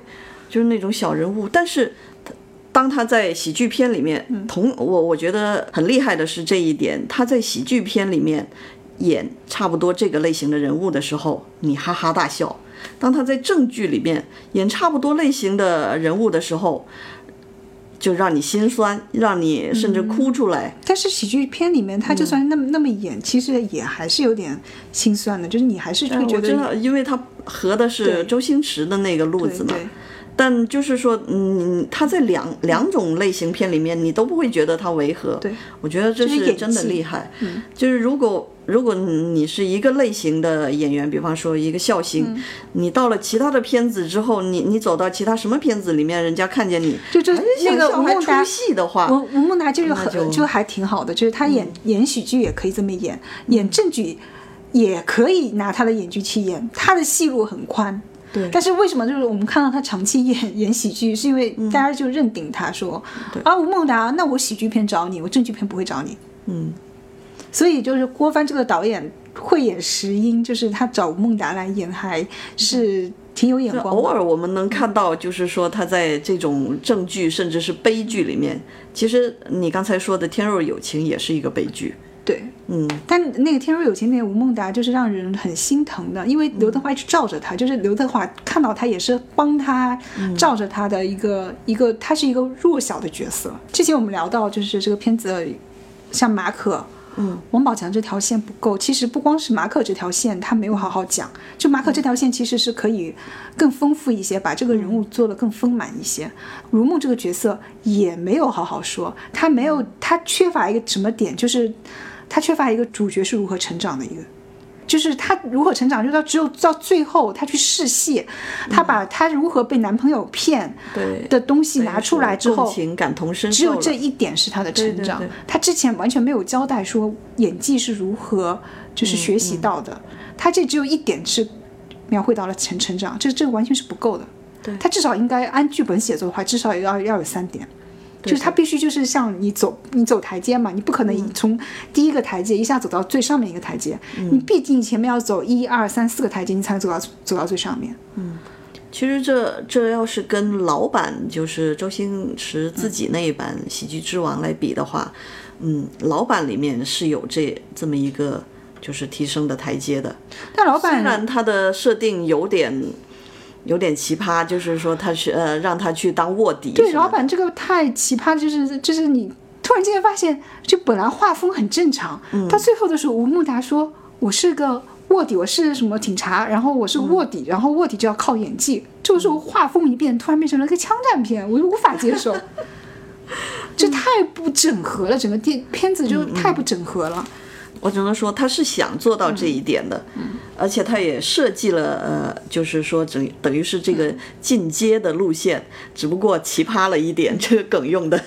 就是那种小人物。但是他当他在喜剧片里面，同我我觉得很厉害的是这一点，他在喜剧片里面演差不多这个类型的人物的时候，你哈哈大笑；当他在正剧里面演差不多类型的人物的时候，就让你心酸，让你甚至哭出来。但是喜剧片里面，他嗯就算那么、那么演，其实也还是有点心酸的，就是你还是会觉得因为他合的是周星驰的那个路子嘛。对但就是说，嗯，他在两两种类型片里面，你都不会觉得他违和。对，我觉得这就是真的厉害。嗯，就是如果如果你是一个类型的演员，比方说一个笑星，嗯你到了其他的片子之后，你你走到其他什么片子里面，人家看见你，就就还那个吴孟达出戏的话，吴吴孟达就是很就还挺好的，就是他演、演喜剧也可以这么演，演正剧也可以拿他的演技去演，他的戏路很宽。对但是为什么就是我们看到他长期演演喜剧，是因为嗯大家就认定他说，啊吴孟达，那我喜剧片找你，我正剧片不会找你。嗯，所以就是郭帆这个导演慧眼识英，就是他找吴孟达来演，还是挺有眼光。偶尔我们能看到，就是说他在这种正剧甚至是悲剧里面，其实你刚才说的《天若有情》也是一个悲剧。对，嗯，但那个《天若有情》那个吴孟达就是让人很心疼的，因为刘德华一直罩着他，就是刘德华看到他也是帮他罩着他的一个、一个，他是一个弱小的角色。之前我们聊到，就是这个片子像马可。嗯，王宝强这条线不够，其实不光是马可这条线，他没有好好讲。就马可这条线其实是可以更丰富一些，把这个人物做得更丰满一些。如梦这个角色也没有好好说，他没有，他缺乏一个什么点，就是他缺乏一个主角是如何成长的一个。就是他如何成长，就到只有到最后，他去试戏，他把他如何被男朋友骗对的东西拿出来之后，情感同身受只有这一点是他的成长对对对。她之前完全没有交代说演技是如何就是学习到的，他这只有一点是描绘到了成成长，这这个完全是不够的。对她至少应该按剧本写作的话，至少要要有三点。就是他必须就是像你走你走台阶嘛，你不可能从第一个台阶一下走到最上面一个台阶，你毕竟前面要走一二三四个台阶，你才能走到走到最上面。嗯其实这这要是跟老版就是周星驰自己那一版《喜剧之王》来比的话，嗯，老版里面是有这这么一个就是提升的台阶的。但老虽然板他的设定有点有点奇葩，就是说他是呃让他去当卧底。对老板这个太奇葩，就是就是你突然间发现，就本来画风很正常，到最后的时候，吴孟达说我是个。卧底，我是什么警察，然后我是卧底，然后卧底就要靠演技。这个时候画风一变，突然变成了一个枪战片，我就无法接受，(laughs) 这太不整合了，整个电片子就太不整合了。我只能说他是想做到这一点的，而且他也设计了呃，就是说等等于是这个进阶的路线，只不过奇葩了一点，这个梗用的。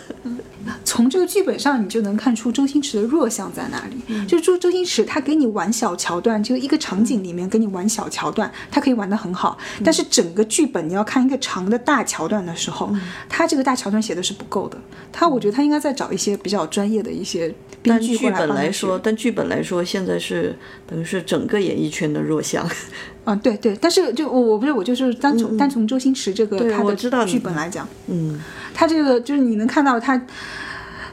从这个剧本上，你就能看出周星驰的弱项在哪里。就周周星驰他给你玩小桥段，就一个场景里面给你玩小桥段，他可以玩得很好。但是整个剧本你要看一个长的大桥段的时候，他这个大桥段写的是不够的。他我觉得他应该再找一些比较专业的一些编但剧过剧本来说，但剧本来说，现在是等于是整个演艺圈的弱项。(laughs) 嗯，对对，但是就我我不是我就是单从、单从周星驰这个他的剧本来讲，嗯，他这个就是你能看到他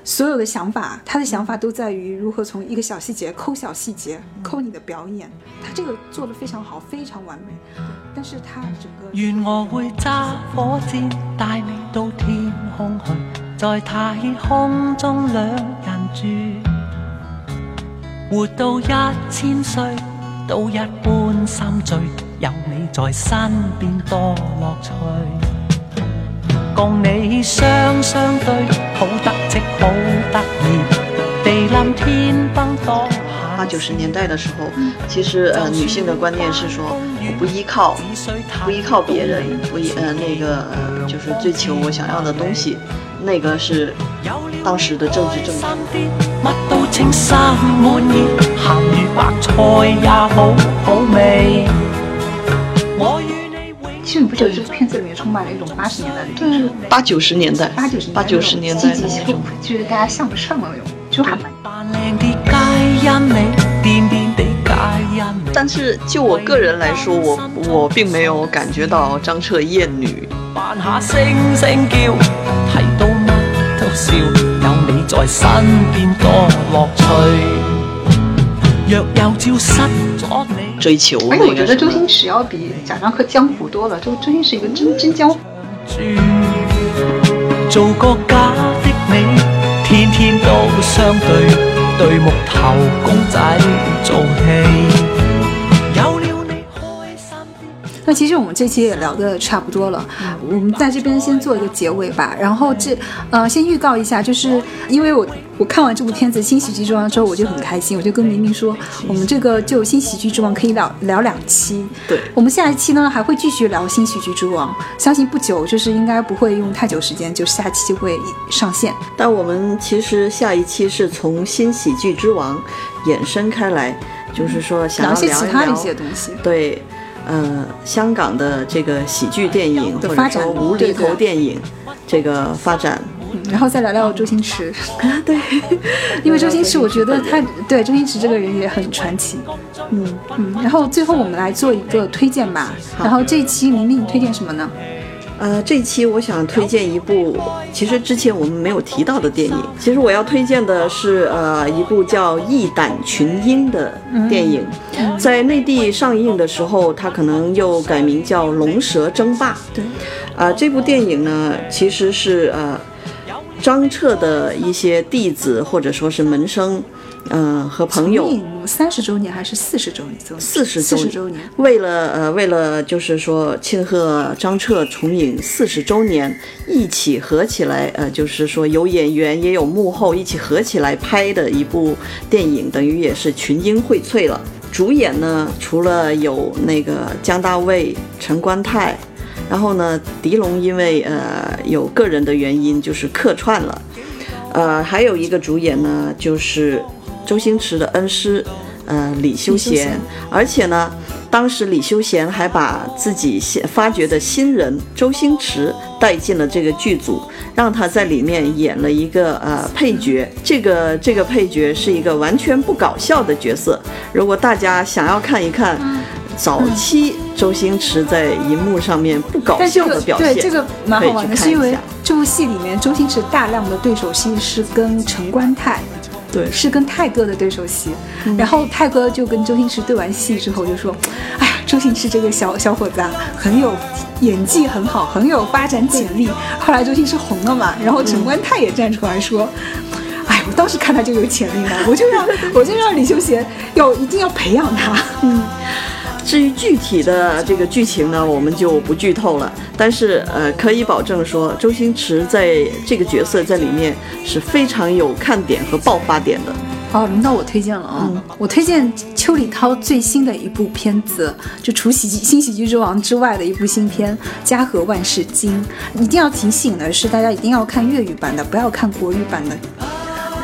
所有的想法，他的想法都在于如何从一个小细节抠小细节，抠你的表演，他这个做的非常好，非常完美。但是他整个愿我会揸火箭带你到天空去，在太空中两人住，活到一千歲都一般心醉，有你在身邊多樂趣。共你雙雙對，好得戚好得意，地冧天崩多八九十年代的時候，其實呃女性的觀念是說，我不依靠，不依靠別人，不依呃那個呃就是追求我想要的東西，那個是當時的政治正確。乜都稱心滿意，鹹魚白菜也好好味。我與你永其实你不觉得这个片子里面充滿了一種八十年代的影视八九十年代，八九十八九十年代积极的那種。就是大家向不上的那种。但是就我個人來說，我我並沒有感觉到張徹厭女。笑，有你在身邊多樂趣。若有朝失咗你，追求而且我覺得周星馳要比賈樟柯江湖多了，周周星馳一個真真江湖。做個假的你，天天都相對，對木頭公仔做戲。那其实我们这期也聊的差不多了，我们在这边先做一个结尾吧。然后这呃，先预告一下，就是因为我我看完这部片子《新喜剧之王》之后，我就很开心，我就跟明明说，我们这个就《新喜剧之王》可以聊聊两期。对我们下一期呢还会继续聊《新喜剧之王》，相信不久就是应该不会用太久时间，就下期就会上线。但我们其实下一期是从新喜剧之王衍生开来，就是说想聊一些要聊一其他的一些东西。對，呃，香港的这个喜剧电影或者的发展說無厘头电影这个发展，然后再聊聊周星驰，(laughs) 对，(laughs) 因为周星驰，我觉得他对周星驰这个人也很传奇。嗯嗯，然后最后我们来做一个推荐吧。然后这一期玲玲推荐什么呢？呃，这期我想推荐一部，其实之前我们没有提到的电影。其实我要推荐的是呃一部叫《义胆群英》的电影，在内地上映的时候，它可能又改名叫《龙蛇争霸》。对，啊，这部电影呢，其实是呃张彻的一些弟子或者说是门生。嗯，和朋友三十周年还是四十周年？四十四十周年。为了呃，为了就是说庆贺张彻重影四十周年，一起合起来，呃，就是说有演员也有幕后一起合起来拍的一部电影，等于也是群英荟萃了。主演呢，除了有那个姜大卫、陈观泰，然后呢，狄龙因为呃有个人的原因就是客串了，呃，还有一个主演呢就是。周星驰的恩师，呃，李修贤，而且呢，当时李修贤还把自己新发掘的新人周星驰带进了这个剧组，让他在里面演了一个呃配角。这个这个配角是一个完全不搞笑的角色。如果大家想要看一看早期周星驰在荧幕上面不搞笑的表现，对这个蛮好玩的，是因为这部戏里面周星驰大量的对手戏是跟陈观泰。对，是跟泰哥的对手戏，然后泰哥就跟周星驰对完戏之后就说：“哎呀，周星驰这个小小伙子啊，很有演技，很好，很有发展潜力。”后来周星驰红了嘛，然后陈观泰也站出来说：“哎，我当时看他就有潜力了，我就让我就让李修贤要一定要培养他。”嗯。至于具体的这个剧情呢，我们就不剧透了。但是，呃，可以保证说，周星驰在这个角色在里面是非常有看点和爆发点的。好，轮到我推荐了啊！我推荐邱礼涛最新的一部片子，就除喜剧新喜剧之王之外的一部新片《家和万事兴》。一定要提醒的是，大家一定要看粤语版的，不要看国语版的。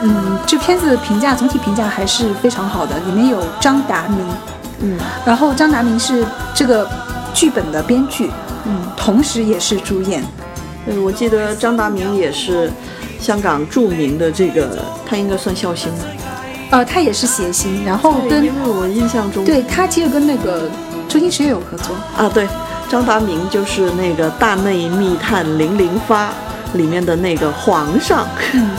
嗯，这片子评价总体评价还是非常好的，里面有张达明。嗯，然后张达明是这个剧本的编剧，嗯，同时也是主演。对，我记得张达明也是香港著名的这个，他应该算笑星吧？呃，他也是谐星，然后跟因为我印象中，对他其实跟那个周星驰也有合作啊。对，张达明就是那个《大内密探零零发》里面的那个皇上。嗯。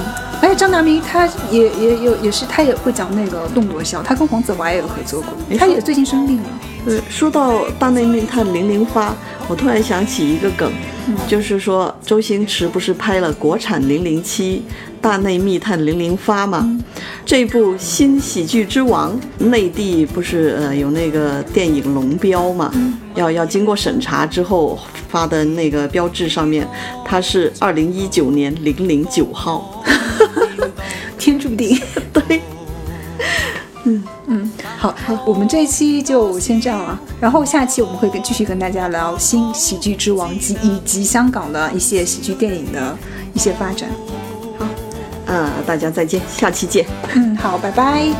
而且张达明他也也有也是他也会讲那个动作笑，他跟黄子华也有合作过，他也最近生病了。对，说到大内密探零零发，我突然想起一个梗，就是说周星驰不是拍了国产零零七大内密探零零发吗？这部新喜剧之王，内地不是呃有那个电影龙标嘛？要要经过审查之后发的那个标志上面，它是二零一九年零零九号。(laughs) 天注定，(laughs) 对，嗯嗯，好，我们这一期就先这样了。然后下期我们会跟继续跟大家聊新喜剧之王及以及香港的一些喜剧电影的一些发展。好，呃，大家再见，下期见。嗯，好，拜拜。